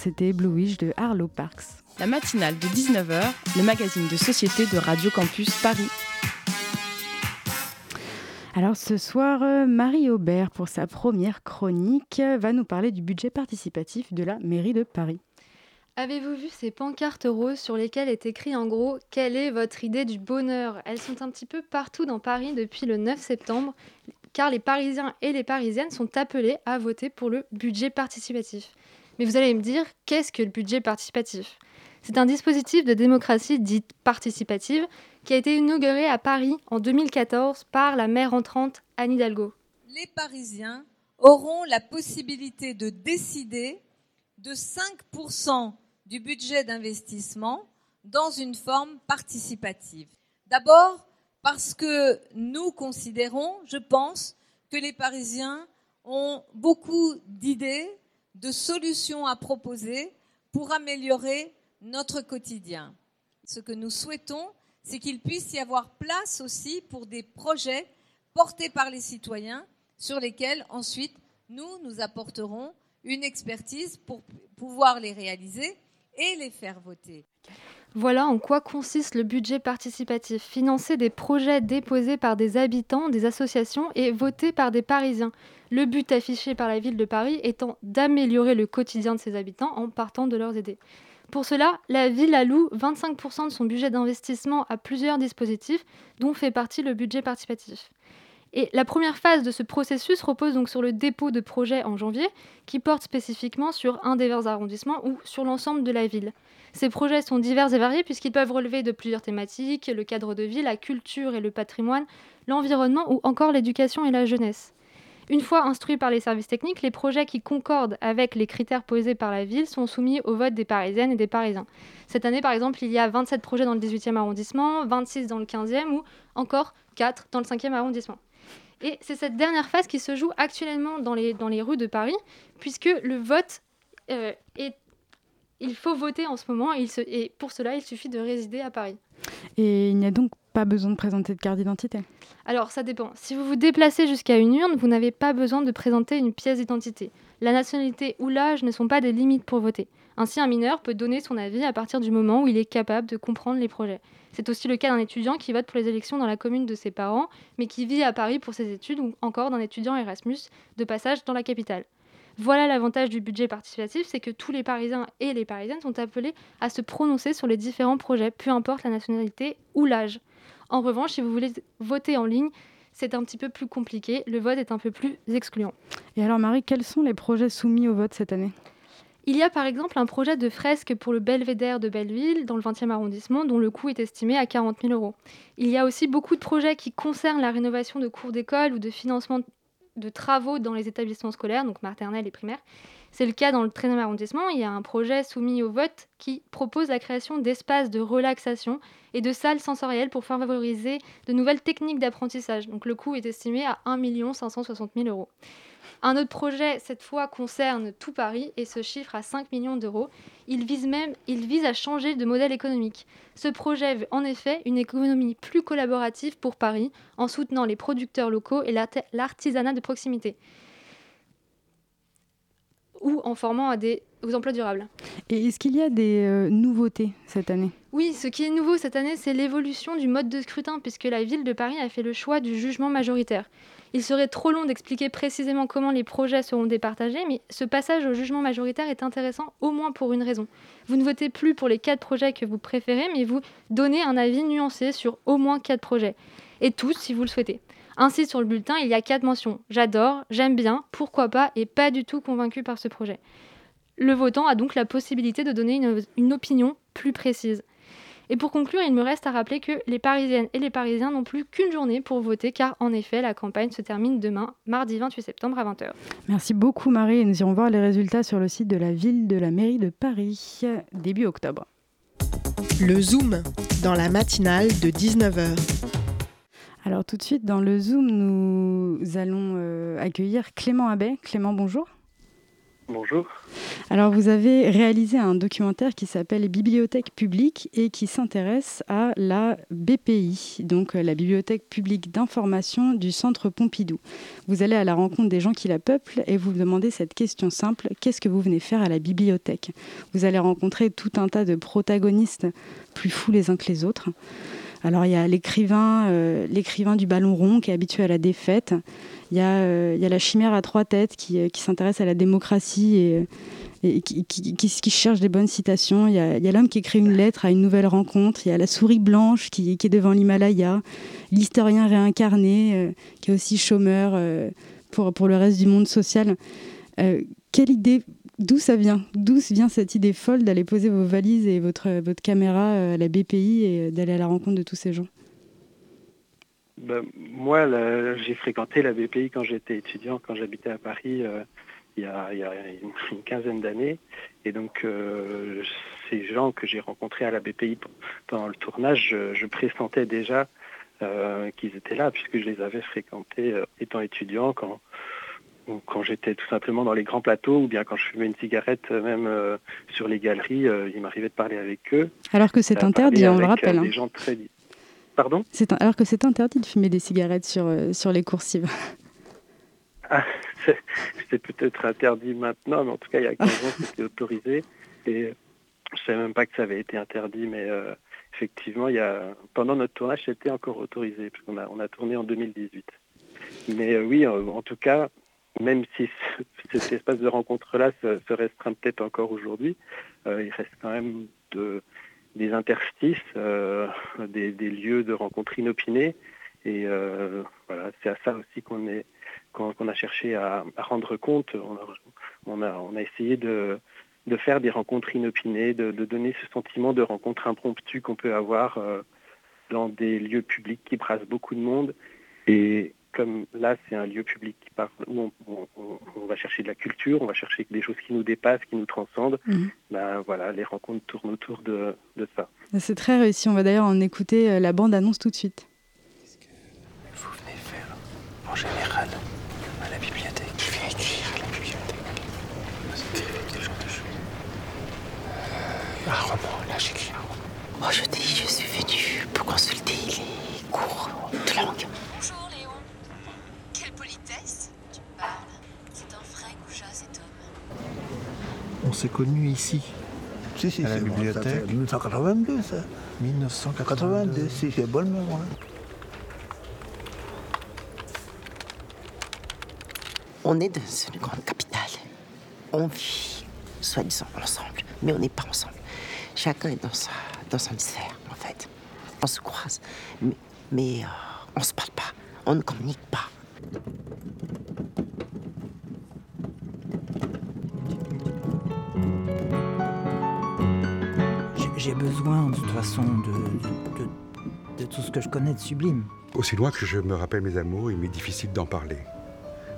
C'était Blue Wish de Harlow Parks. La matinale de 19h, le magazine de société de Radio Campus Paris. Alors ce soir, euh, Marie Aubert, pour sa première chronique, va nous parler du budget participatif de la mairie de Paris. Avez-vous vu ces pancartes roses sur lesquelles est écrit en gros Quelle est votre idée du bonheur? Elles sont un petit peu partout dans Paris depuis le 9 septembre, car les Parisiens et les Parisiennes sont appelés à voter pour le budget participatif. Mais vous allez me dire, qu'est-ce que le budget participatif? C'est un dispositif de démocratie dite participative qui a été inauguré à Paris en 2014 par la maire entrante Anne Hidalgo. Les Parisiens auront la possibilité de décider de 5% du budget d'investissement dans une forme participative. D'abord parce que nous considérons, je pense, que les Parisiens ont beaucoup d'idées, de solutions à proposer pour améliorer notre quotidien. Ce que nous souhaitons, c'est qu'il puisse y avoir place aussi pour des projets portés par les citoyens sur lesquels ensuite nous, nous apporterons une expertise pour pouvoir les réaliser et les faire voter. Voilà en quoi consiste le budget participatif. Financer des projets déposés par des habitants, des associations et votés par des Parisiens. Le but affiché par la ville de Paris étant d'améliorer le quotidien de ses habitants en partant de leurs idées. Pour cela, la ville alloue 25% de son budget d'investissement à plusieurs dispositifs, dont fait partie le budget participatif. Et la première phase de ce processus repose donc sur le dépôt de projets en janvier, qui porte spécifiquement sur un des 20 arrondissements ou sur l'ensemble de la ville. Ces projets sont divers et variés puisqu'ils peuvent relever de plusieurs thématiques, le cadre de vie, la culture et le patrimoine, l'environnement ou encore l'éducation et la jeunesse. Une fois instruits par les services techniques, les projets qui concordent avec les critères posés par la ville sont soumis au vote des Parisiennes et des Parisiens. Cette année, par exemple, il y a 27 projets dans le 18e arrondissement, 26 dans le 15e ou encore 4 dans le 5e arrondissement. Et c'est cette dernière phase qui se joue actuellement dans les, dans les rues de Paris, puisque le vote euh, est... Il faut voter en ce moment et, et pour cela, il suffit de résider à Paris. Et il n'y a donc pas besoin de présenter de carte d'identité? Alors, ça dépend. Si vous vous déplacez jusqu'à une urne, vous n'avez pas besoin de présenter une pièce d'identité. La nationalité ou l'âge ne sont pas des limites pour voter. Ainsi, un mineur peut donner son avis à partir du moment où il est capable de comprendre les projets. C'est aussi le cas d'un étudiant qui vote pour les élections dans la commune de ses parents, mais qui vit à Paris pour ses études, ou encore d'un étudiant Erasmus de passage dans la capitale. Voilà l'avantage du budget participatif, c'est que tous les Parisiens et les Parisiennes sont appelés à se prononcer sur les différents projets, peu importe la nationalité ou l'âge. En revanche, si vous voulez voter en ligne, c'est un petit peu plus compliqué, le vote est un peu plus excluant. Et alors Marie, quels sont les projets soumis au vote cette année? Il y a par exemple un projet de fresque pour le belvédère de Belleville, dans le 20e arrondissement, dont le coût est estimé à 40 000 euros. Il y a aussi beaucoup de projets qui concernent la rénovation de cours d'école ou de financement de travaux dans les établissements scolaires, donc maternelle et primaire. C'est le cas dans le 13e arrondissement. Il y a un projet soumis au vote qui propose la création d'espaces de relaxation et de salles sensorielles pour favoriser de nouvelles techniques d'apprentissage. Donc le coût est estimé à 1 560 000 euros. Un autre projet, cette fois, concerne tout Paris et se chiffre à 5 millions d'euros. Il vise même il vise à changer de modèle économique. Ce projet veut en effet une économie plus collaborative pour Paris en soutenant les producteurs locaux et l'artisanat de proximité ou en formant à des aux emplois durables. Et est-ce qu'il y a des euh, nouveautés cette année? Oui, ce qui est nouveau cette année, c'est l'évolution du mode de scrutin, puisque la ville de Paris a fait le choix du jugement majoritaire. Il serait trop long d'expliquer précisément comment les projets seront départagés, mais ce passage au jugement majoritaire est intéressant au moins pour une raison. Vous ne votez plus pour les quatre projets que vous préférez, mais vous donnez un avis nuancé sur au moins quatre projets. Et tous, si vous le souhaitez. Ainsi, sur le bulletin, il y a quatre mentions. J'adore, j'aime bien, pourquoi pas, et pas du tout convaincu par ce projet. Le votant a donc la possibilité de donner une, une opinion plus précise. Et pour conclure, il me reste à rappeler que les Parisiennes et les Parisiens n'ont plus qu'une journée pour voter, car en effet, la campagne se termine demain, mardi 28 septembre à 20h. Merci beaucoup Marie, et nous irons voir les résultats sur le site de la ville de la mairie de Paris, début octobre. Le Zoom, dans la matinale de 19h. Alors tout de suite, dans le Zoom, nous allons euh, accueillir Clément Abbé. Clément, bonjour. Bonjour. Alors, vous avez réalisé un documentaire qui s'appelle Bibliothèque publique et qui s'intéresse à la BPI, donc euh, la Bibliothèque publique d'information du Centre Pompidou. Vous allez à la rencontre des gens qui la peuplent et vous vous demandez cette question simple qu'est-ce que vous venez faire à la bibliothèque? Vous allez rencontrer tout un tas de protagonistes plus fous les uns que les autres. Alors il y a l'écrivain, euh, l'écrivain du ballon rond qui est habitué à la défaite. Il y a, euh, la chimère à trois têtes qui, euh, s'intéresse à la démocratie et, qui, cherche des bonnes citations. Il y a, l'homme qui écrit une lettre à une nouvelle rencontre. Il y a la souris blanche qui, est devant l'Himalaya. L'historien réincarné qui est aussi chômeur pour le reste du monde social. quelle idée D'où ça vient D'où vient cette idée folle d'aller poser vos valises et votre, votre caméra euh, à la BPI et euh, d'aller à la rencontre de tous ces gens? Ben, Moi, j'ai fréquenté la BPI quand j'étais étudiant, quand j'habitais à Paris euh, il, y a, une quinzaine d'années. Et donc, ces gens que j'ai rencontrés à la BPI pendant le tournage, je, je pressentais déjà qu'ils étaient là, puisque je les avais fréquentés étant étudiant quand quand j'étais tout simplement dans les grands plateaux ou bien quand je fumais une cigarette euh, même euh, sur les galeries, euh, il m'arrivait de parler avec eux. Alors que c'est interdit, on le rappelle. Des hein. gens très... Pardon? Alors que c'est interdit de fumer des cigarettes sur, sur les coursives. Ah, c'est peut-être interdit maintenant, mais en tout cas il y a 15 ans c'était autorisé. Et Je ne savais même pas que ça avait été interdit, mais effectivement, il y a, pendant notre tournage, c'était encore autorisé, puisqu'on a, on a tourné en 2018. Mais oui, en, tout cas, même si cet espace de rencontre-là se, restreint peut-être encore aujourd'hui, il reste quand même de, des interstices, des, lieux de rencontre inopinés. Et voilà, c'est à ça aussi qu'on a cherché à, rendre compte. On a, essayé de, de, faire des rencontres inopinées, de, donner ce sentiment de rencontre impromptue qu'on peut avoir euh, dans des lieux publics qui brassent beaucoup de monde. Et comme là, c'est un lieu public où on, va chercher de la culture, on va chercher des choses qui nous dépassent, qui nous transcendent, ben, voilà, les rencontres tournent autour de, de ça. C'est très réussi. On va d'ailleurs en écouter euh, la bande-annonce tout de suite. Qu'est-ce que vous venez faire en général Un roman, là j'écris un roman. Moi je dis, je suis venu pour consulter les cours de langue. Bonjour Léon. Quelle politesse tu parles. C'est un vrai goujat cet homme. On s'est connus ici. Si, si, à la bibliothèque. 1982 ça. 1982, si j'ai bonne mémoire. On est dans une grande capitale. On vit, soi-disant, ensemble, mais on n'est pas ensemble. Chacun est dans, sa, dans son sphère, en fait. On se croise, mais, mais euh, on ne se parle pas, on ne communique pas. J'ai besoin, de toute façon, de, de, tout ce que je connais de sublime. Aussi loin que je me rappelle mes amours, il m'est difficile d'en parler.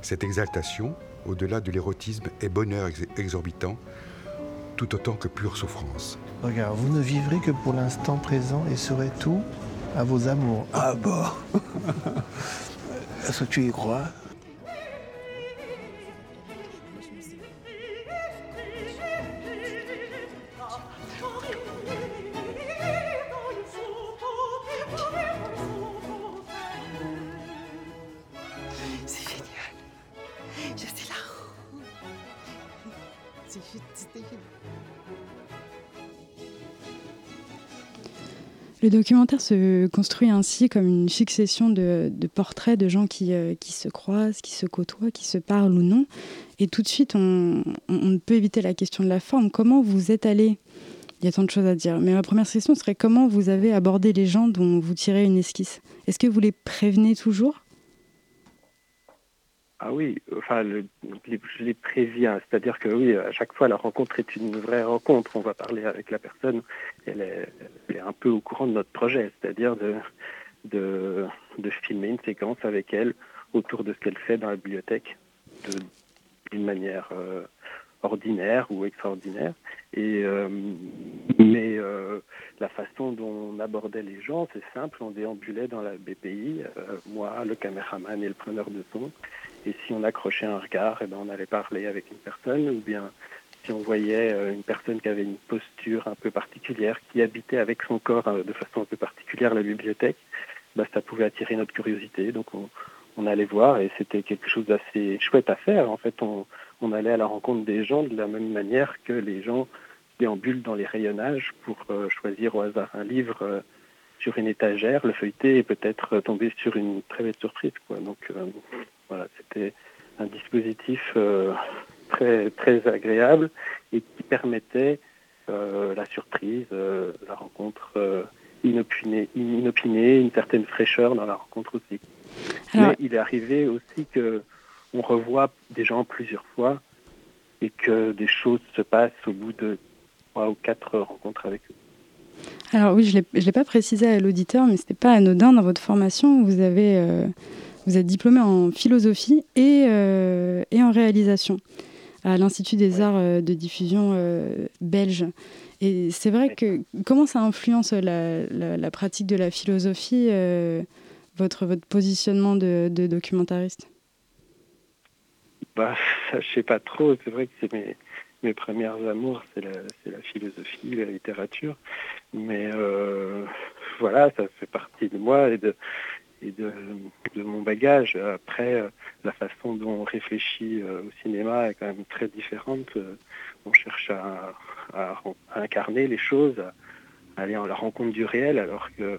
Cette exaltation, au-delà de l'érotisme, est bonheur exorbitant, tout autant que pure souffrance. Regarde, vous ne vivrez que pour l'instant présent et serez tout à vos amours. Ah bon? Est-ce que tu y crois? Le documentaire se construit ainsi comme une succession de, portraits de gens euh, qui, se croisent, qui se côtoient, qui se parlent ou non. Et tout de suite, on, ne peut éviter la question de la forme. Comment vous êtes allé? Il y a tant de choses à dire. Mais ma première question serait comment vous avez abordé les gens dont vous tirez une esquisse? Est-ce que vous les prévenez toujours? Ah oui, enfin, je les préviens. C'est-à-dire que oui, à chaque fois, la rencontre est une vraie rencontre. On va parler avec la personne. Elle est, un peu au courant de notre projet, c'est-à-dire de, de, filmer une séquence avec elle autour de ce qu'elle fait dans la bibliothèque d'une manière euh, ordinaire ou extraordinaire. Et, euh, mais euh, la façon dont on abordait les gens, c'est simple. On déambulait dans la BPI, moi, le caméraman et le preneur de son. Et si on accrochait un regard, eh ben on allait parler avec une personne, ou bien si on voyait euh, une personne qui avait une posture un peu particulière, qui habitait avec son corps euh, de façon un peu particulière la bibliothèque, bah, ça pouvait attirer notre curiosité. Donc on, allait voir et c'était quelque chose d'assez chouette à faire. En fait, on, allait à la rencontre des gens de la même manière que les gens déambulent dans les rayonnages pour euh, choisir au hasard un livre sur une étagère, le feuilleter et peut-être tomber sur une très belle surprise. Donc voilà, c'était un dispositif euh, très, très agréable et qui permettait euh, la surprise, euh, la rencontre inopinée, inopinée, une certaine fraîcheur dans la rencontre aussi. Mais il est arrivé aussi que on revoit des gens plusieurs fois et que des choses se passent au bout de trois ou quatre rencontres avec eux. Alors oui, je ne l'ai pas précisé à l'auditeur, mais ce n'était pas anodin dans votre formation. Vous avez vous êtes diplômé en philosophie et, euh, et en réalisation à l'Institut des arts euh, de diffusion euh, belge. Et c'est vrai que comment ça influence la, la, pratique de la philosophie, votre, votre positionnement de, de documentariste? Bah, ça, je sais pas trop. C'est vrai que c'est mes, mes premières amours, c'est la, la, philosophie, la littérature. Mais voilà, ça fait partie de moi et de, et de, mon bagage. Après, la façon dont on réfléchit au cinéma est quand même très différente. on cherche à, incarner les choses, à aller en la rencontre du réel, alors que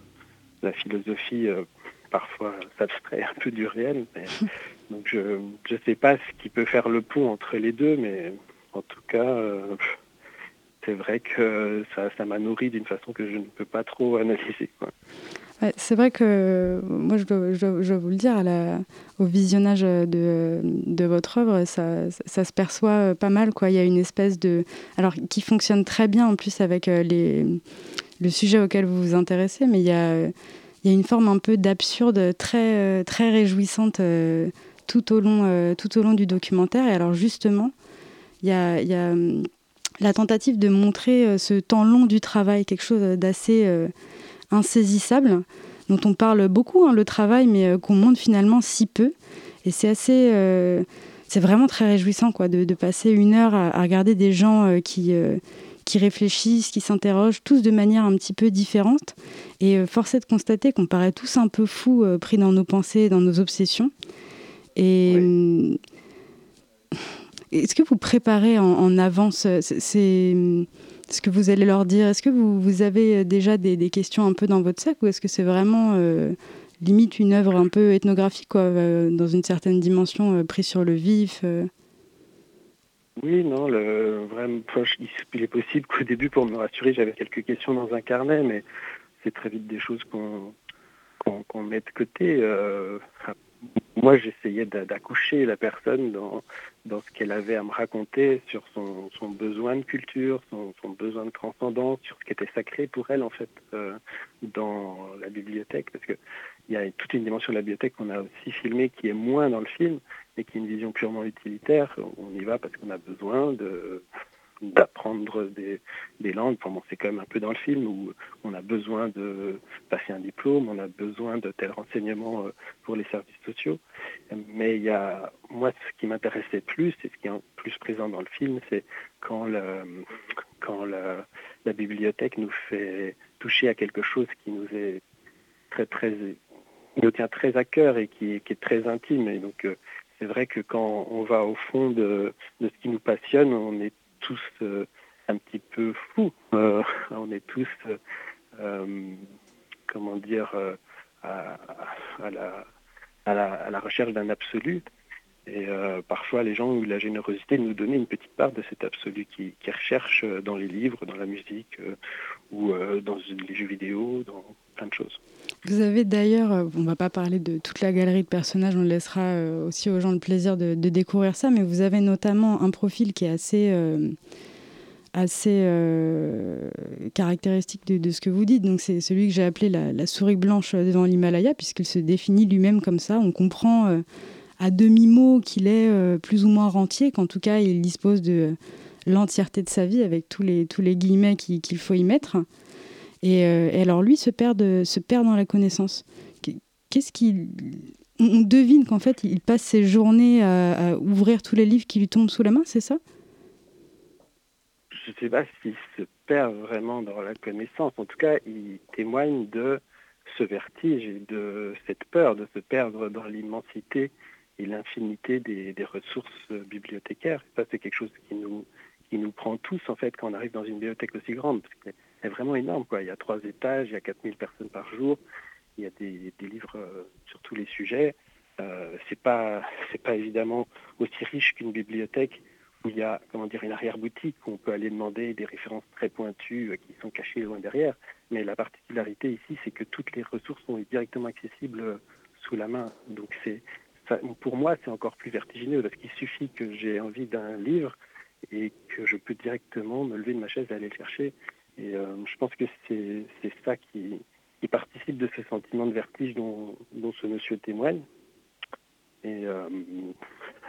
la philosophie parfois s'abstrait un peu du réel. donc je ne sais pas ce qui peut faire le pont entre les deux, mais en tout cas, c'est vrai que ça, m'a nourri d'une façon que je ne peux pas trop analyser. C'est vrai que moi, je dois, vous le dire, au visionnage de, votre œuvre, ça, se perçoit pas mal. Il y a une espèce de. Alors, qui fonctionne très bien en plus avec euh, le sujet auquel vous vous intéressez, mais il y a, une forme un peu d'absurde très, très réjouissante euh, tout, au long, euh, du documentaire. Et alors, justement, il y a, a la tentative de montrer euh, ce temps long du travail, quelque chose d'assez euh, insaisissable, dont on parle beaucoup, hein, le travail, mais euh, qu'on montre finalement si peu. Et c'est assez. c'est vraiment très réjouissant quoi, de, passer une heure à, regarder des gens qui, qui réfléchissent, qui s'interrogent, tous de manière un petit peu différente. Et force est de constater qu'on paraît tous un peu fous, pris dans nos pensées, dans nos obsessions. Et. Est-ce que vous préparez en, avance euh, c'est, ce que vous allez leur dire Est-ce que vous, vous avez euh, déjà des, questions un peu dans votre sac ou est-ce que c'est vraiment euh, limite une œuvre un peu ethnographique, quoi, dans une certaine dimension prise sur le vif Oui, non, le, vraiment, il est possible qu'au début, pour me rassurer, j'avais quelques questions dans un carnet, mais c'est très vite des choses qu'on, met de côté moi, j'essayais d'accoucher la personne dans, dans ce qu'elle avait à me raconter sur son, son besoin de culture, son, son, besoin de transcendance, sur ce qui était sacré pour elle, en fait, euh, dans la bibliothèque. Parce qu'il y a toute une dimension de la bibliothèque qu'on a aussi filmée qui est moins dans le film, mais qui est une vision purement utilitaire. On y va parce qu'on a besoin de d'apprendre des, langues. Enfin, c'est quand même un peu dans le film où on a besoin de passer un diplôme, on a besoin de tels renseignements euh, pour les services sociaux. Mais il y a, moi, ce qui m'intéressait plus, et ce qui est plus présent dans le film, c'est quand, le, quand la, la, bibliothèque nous fait toucher à quelque chose qui nous est très, très, nous tient très à cœur et qui, qui est très intime. Et donc, euh, c'est vrai que quand on va au fond de, de ce qui nous passionne, on est tous euh, un petit peu fous. Euh, on est tous, euh, comment dire, à, la, recherche d'un absolu. Et parfois, les gens ont eu la générosité de nous donner une petite part de cet absolu qui, qui recherchent dans les livres, dans la musique ou dans les jeux vidéo, dans de choses. Vous avez d'ailleurs, on ne va pas parler de toute la galerie de personnages, on laissera aussi aux gens le plaisir de, découvrir ça, mais vous avez notamment un profil qui est assez, assez caractéristique de, ce que vous dites. Donc c'est celui que j'ai appelé la, souris blanche devant l'Himalaya, puisqu'il se définit lui-même comme ça. On comprend à demi-mot qu'il est plus ou moins rentier, qu'en tout cas il dispose de l'entièreté de sa vie avec tous les, tous les guillemets qu'il faut y mettre. Euh, et, alors lui se perd, se perd dans la connaissance. Qu'est-ce qu'il on devine qu'en fait, il passe ses journées à, ouvrir tous les livres qui lui tombent sous la main, c'est ça? Je ne sais pas s'il se perd vraiment dans la connaissance. En tout cas, il témoigne de ce vertige et de cette peur de se perdre dans l'immensité et l'infinité des, ressources bibliothécaires. ça, c'est quelque chose qui nous, qui nous prend tous, en fait, quand on arrive dans une bibliothèque aussi grande. Vraiment énorme. Quoi. Il y a trois étages, il y a 4000 personnes par jour, il y a des, livres euh, sur tous les sujets. Euh, c'est pas c'est pas évidemment aussi riche qu'une bibliothèque où il y a comment dire une arrière-boutique où on peut aller demander des références très pointues euh, qui sont cachées loin derrière. Mais la particularité ici, c'est que toutes les ressources sont directement accessibles sous la main. Donc c'est pour moi, c'est encore plus vertigineux parce qu'il suffit que j'ai envie d'un livre et que je peux directement me lever de ma chaise et aller le chercher. Et euh, je pense que c'est ça qui, participe de ce sentiment de vertige dont, ce monsieur témoigne. Et euh,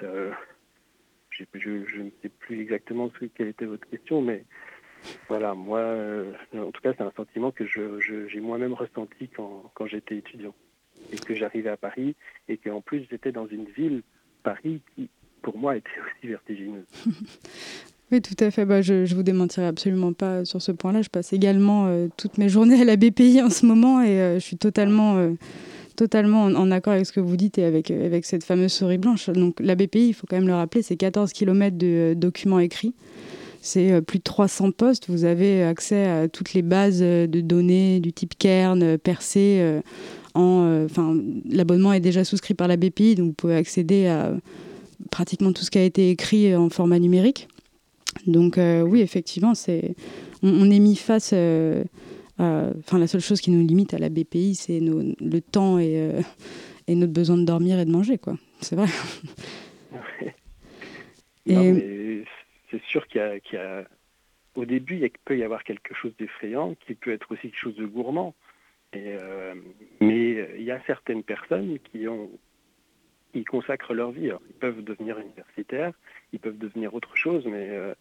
euh, je, ne sais plus exactement quelle était votre question, mais voilà, moi, en tout cas, c'est un sentiment que j'ai moi-même ressenti quand, quand j'étais étudiant. Et que j'arrivais à Paris, et qu'en plus, j'étais dans une ville, Paris, qui, pour moi, était aussi vertigineuse. Oui, tout à fait. Bah, je ne vous démentirai absolument pas sur ce point-là. Je passe également euh, toutes mes journées à la BPI en ce moment et euh, je suis totalement, euh, totalement en, accord avec ce que vous dites et avec, avec cette fameuse souris blanche. Donc la BPI, il faut quand même le rappeler, c'est 14 km de documents écrits. C'est plus de 300 postes. Vous avez accès à toutes les bases de données du type Kern, Percé. enfin, l'abonnement est déjà souscrit par la BPI, donc vous pouvez accéder à pratiquement tout ce qui a été écrit en format numérique. Donc oui, effectivement, c'est on, est mis face Enfin, la seule chose qui nous limite à la BPI, c'est le temps et, euh, et, notre besoin de dormir et de manger, quoi. C'est vrai. c'est sûr qu'il y, a, au début, il peut y avoir quelque chose d'effrayant, qui peut être aussi quelque chose de gourmand. Et, euh, mais il y a certaines personnes qui ont qui consacrent leur vie. ils peuvent devenir universitaires, ils peuvent devenir autre chose, mais euh,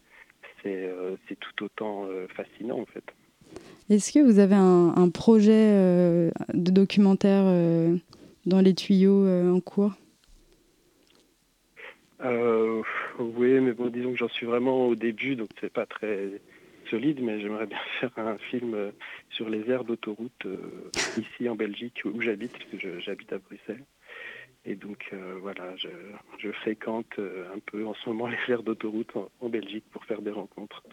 c'est tout autant fascinant en fait. Est-ce que vous avez un, projet euh, de documentaire euh, dans les tuyaux euh, en cours? Oui, mais bon, disons que j'en suis vraiment au début, donc c'est pas très solide, mais j'aimerais bien faire un film sur les aires d'autoroute ici en Belgique où j'habite, parce que j'habite à Bruxelles. Et donc voilà, je, fréquente un peu en ce moment les aires d'autoroute en Belgique pour faire des rencontres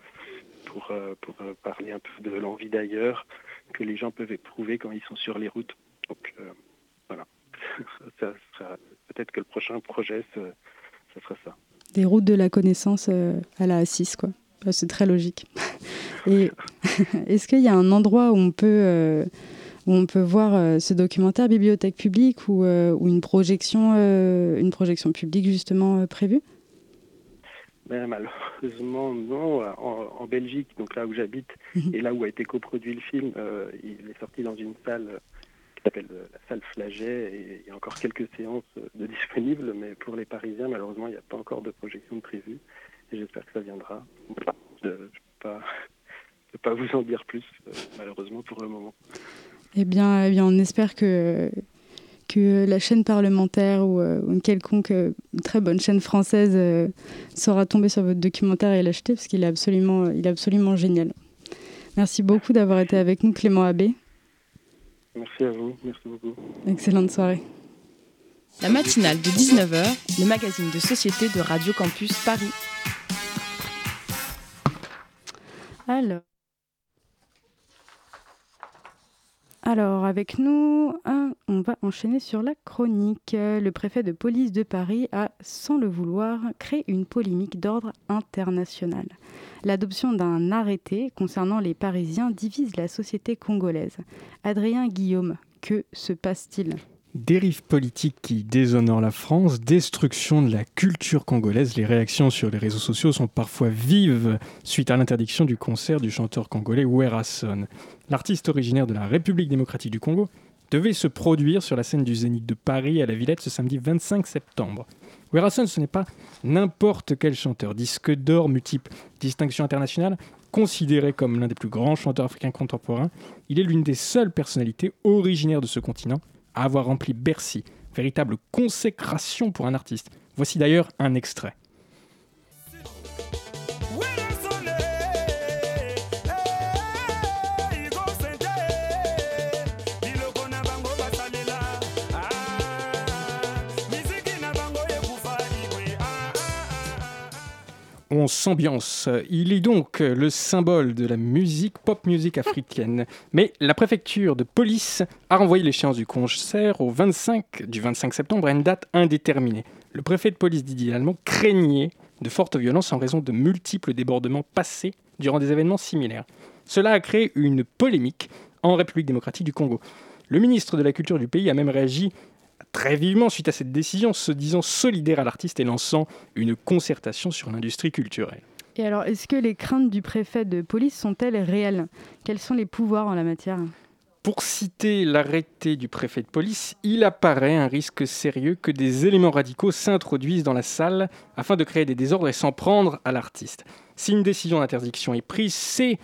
pour, euh, pour euh, parler un peu de l'envie d'ailleurs que les gens peuvent éprouver quand ils sont sur les routes. Donc euh, voilà, peut-être que le prochain projet, ce, sera ça. Des routes de la connaissance à la A6, quoi. C'est très logique. Et est-ce qu'il y a un endroit où on peut, où on peut voir ce documentaire, bibliothèque publique, ou, ou une, projection, une projection publique justement prévue? Ben, malheureusement, non. En, Belgique, donc là où j'habite, mhm. et là où a été coproduit le film, euh, il est sorti dans une salle qui s'appelle euh, la salle Flaget, et il y a encore quelques séances de disponibles, mais pour les Parisiens, malheureusement, il n'y a pas encore de projection prévue, et j'espère que ça viendra. Je ne peux, pas vous en dire plus, euh, malheureusement, pour le moment. Eh bien, eh bien on espère que que la chaîne parlementaire ou, euh, une quelconque euh, très bonne chaîne française euh, saura tomber sur votre documentaire et l'acheter parce qu'il est absolument, il est absolument génial. Merci beaucoup d'avoir été avec nous, Clément Abbé. Merci à vous, merci beaucoup. Excellente soirée. La matinale de 19h, le magazine de société de Radio Campus Paris. Alors. Alors, avec nous, on va enchaîner sur la chronique. Le préfet de police de Paris a, sans le vouloir, créé une polémique d'ordre international. L'adoption d'un arrêté concernant les Parisiens divise la société congolaise. Adrien Guillaume, que se passe-t-il? Dérive politique qui déshonore la France, destruction de la culture congolaise. Les réactions sur les réseaux sociaux sont parfois vives suite à l'interdiction du concert du chanteur congolais Werason. L'artiste originaire de la République démocratique du Congo devait se produire sur la scène du Zénith de Paris à la Villette ce samedi 25 septembre. Werason, ce n'est pas n'importe quel chanteur. Disque d'or, multiple distinction internationale, considéré comme l'un des plus grands chanteurs africains contemporains, il est l'une des seules personnalités originaires de ce continent à avoir rempli Bercy, véritable consécration pour un artiste. Voici d'ailleurs un extrait. On s'ambiance. Il est donc le symbole de la musique, pop musique africaine. Mais la préfecture de police a renvoyé l'échéance du concert au 25, du 25 septembre à une date indéterminée. Le préfet de police Didier Allemand craignait de fortes violences en raison de multiples débordements passés durant des événements similaires. Cela a créé une polémique en République démocratique du Congo. Le ministre de la Culture du pays a même réagi très vivement suite à cette décision, se disant solidaire à l'artiste et lançant une concertation sur l'industrie culturelle. Et alors, est-ce que les craintes du préfet de police sont-elles réelles? Quels sont les pouvoirs en la matière? Pour citer l'arrêté du préfet de police, il apparaît un risque sérieux que des éléments radicaux s'introduisent dans la salle afin de créer des désordres et s'en prendre à l'artiste. Si une décision d'interdiction est prise, c'est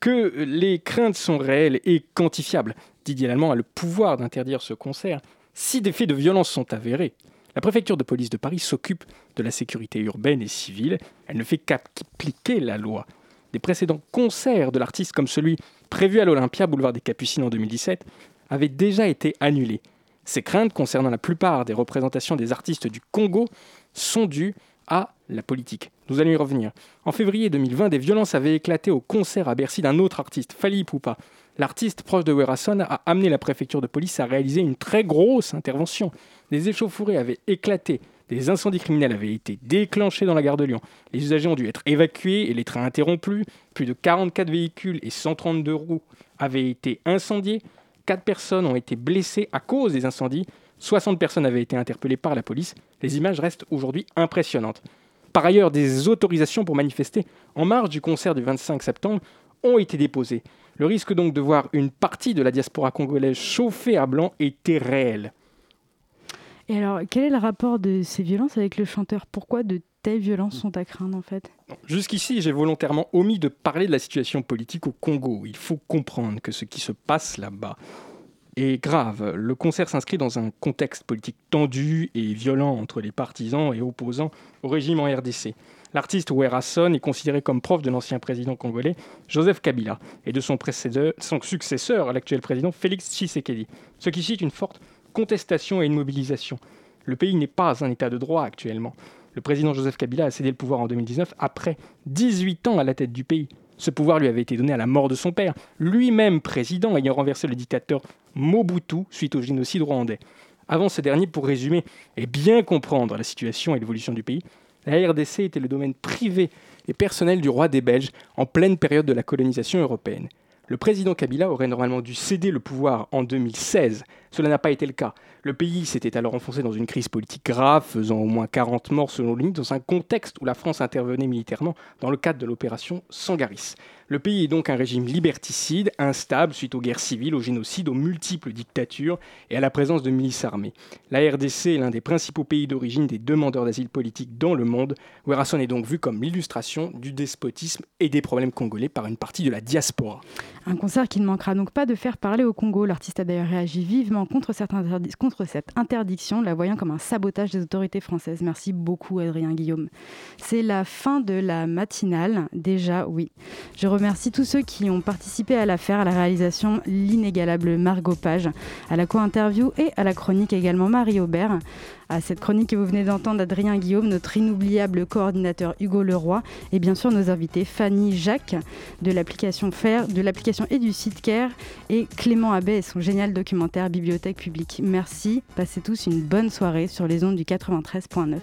que les craintes sont réelles et quantifiables. Didier Lallemand a le pouvoir d'interdire ce concert, si des faits de violence sont avérés, la préfecture de police de Paris s'occupe de la sécurité urbaine et civile. Elle ne fait qu'appliquer la loi. Des précédents concerts de l'artiste, comme celui prévu à l'Olympia, boulevard des Capucines en 2017, avaient déjà été annulés. Ces craintes concernant la plupart des représentations des artistes du Congo sont dues à la politique. Nous allons y revenir. En février 2020, des violences avaient éclaté au concert à Bercy d'un autre artiste, Fali Poupa. L'artiste proche de Werason a amené la préfecture de police à réaliser une très grosse intervention. Des échauffourées avaient éclaté, des incendies criminels avaient été déclenchés dans la gare de Lyon. Les usagers ont dû être évacués et les trains interrompus. Plus de 44 véhicules et 132 roues avaient été incendiés. 4 personnes ont été blessées à cause des incendies. 60 personnes avaient été interpellées par la police. Les images restent aujourd'hui impressionnantes. Par ailleurs, des autorisations pour manifester en marge du concert du 25 septembre ont été déposées. Le risque donc de voir une partie de la diaspora congolaise chauffée à blanc était réel. Et alors, quel est le rapport de ces violences avec le chanteur? Pourquoi de telles violences sont à craindre en fait? Jusqu'ici, j'ai volontairement omis de parler de la situation politique au Congo. Il faut comprendre que ce qui se passe là-bas est grave. Le concert s'inscrit dans un contexte politique tendu et violent entre les partisans et opposants au régime en RDC. L'artiste Werason est considéré comme prof de l'ancien président congolais Joseph Kabila et de son, son successeur, l'actuel président Félix Tshisekedi, ce qui cite une forte contestation et une mobilisation. Le pays n'est pas un état de droit actuellement. Le président Joseph Kabila a cédé le pouvoir en 2019 après 18 ans à la tête du pays. Ce pouvoir lui avait été donné à la mort de son père, lui-même président ayant renversé le dictateur Mobutu suite au génocide rwandais. Avant ce dernier, pour résumer et bien comprendre la situation et l'évolution du pays, la RDC était le domaine privé et personnel du roi des Belges en pleine période de la colonisation européenne. Le président Kabila aurait normalement dû céder le pouvoir en 2016. Cela n'a pas été le cas. Le pays s'était alors enfoncé dans une crise politique grave, faisant au moins 40 morts selon lui, dans un contexte où la France intervenait militairement dans le cadre de l'opération Sangaris. Le pays est donc un régime liberticide, instable suite aux guerres civiles, au génocide, aux multiples dictatures et à la présence de milices armées. La RDC est l'un des principaux pays d'origine des demandeurs d'asile politique dans le monde. Werason est donc vu comme l'illustration du despotisme et des problèmes congolais par une partie de la diaspora. Un concert qui ne manquera donc pas de faire parler au Congo. L'artiste a d'ailleurs réagi vivement contre, cette interdiction, la voyant comme un sabotage des autorités françaises. Merci beaucoup Adrien Guillaume. C'est la fin de la matinale, déjà oui. Remercie tous ceux qui ont participé à l'affaire, à la réalisation, l'inégalable Margot Page, à la co-interview et à la chronique également Marie Aubert à cette chronique que vous venez d'entendre Adrien Guillaume, notre inoubliable coordinateur Hugo Leroy et bien sûr nos invités Fanny Jacques de l'application Faire, de l'application et du site Care et Clément Abbé et son génial documentaire Bibliothèque publique. Merci, passez tous une bonne soirée sur les ondes du 93.9.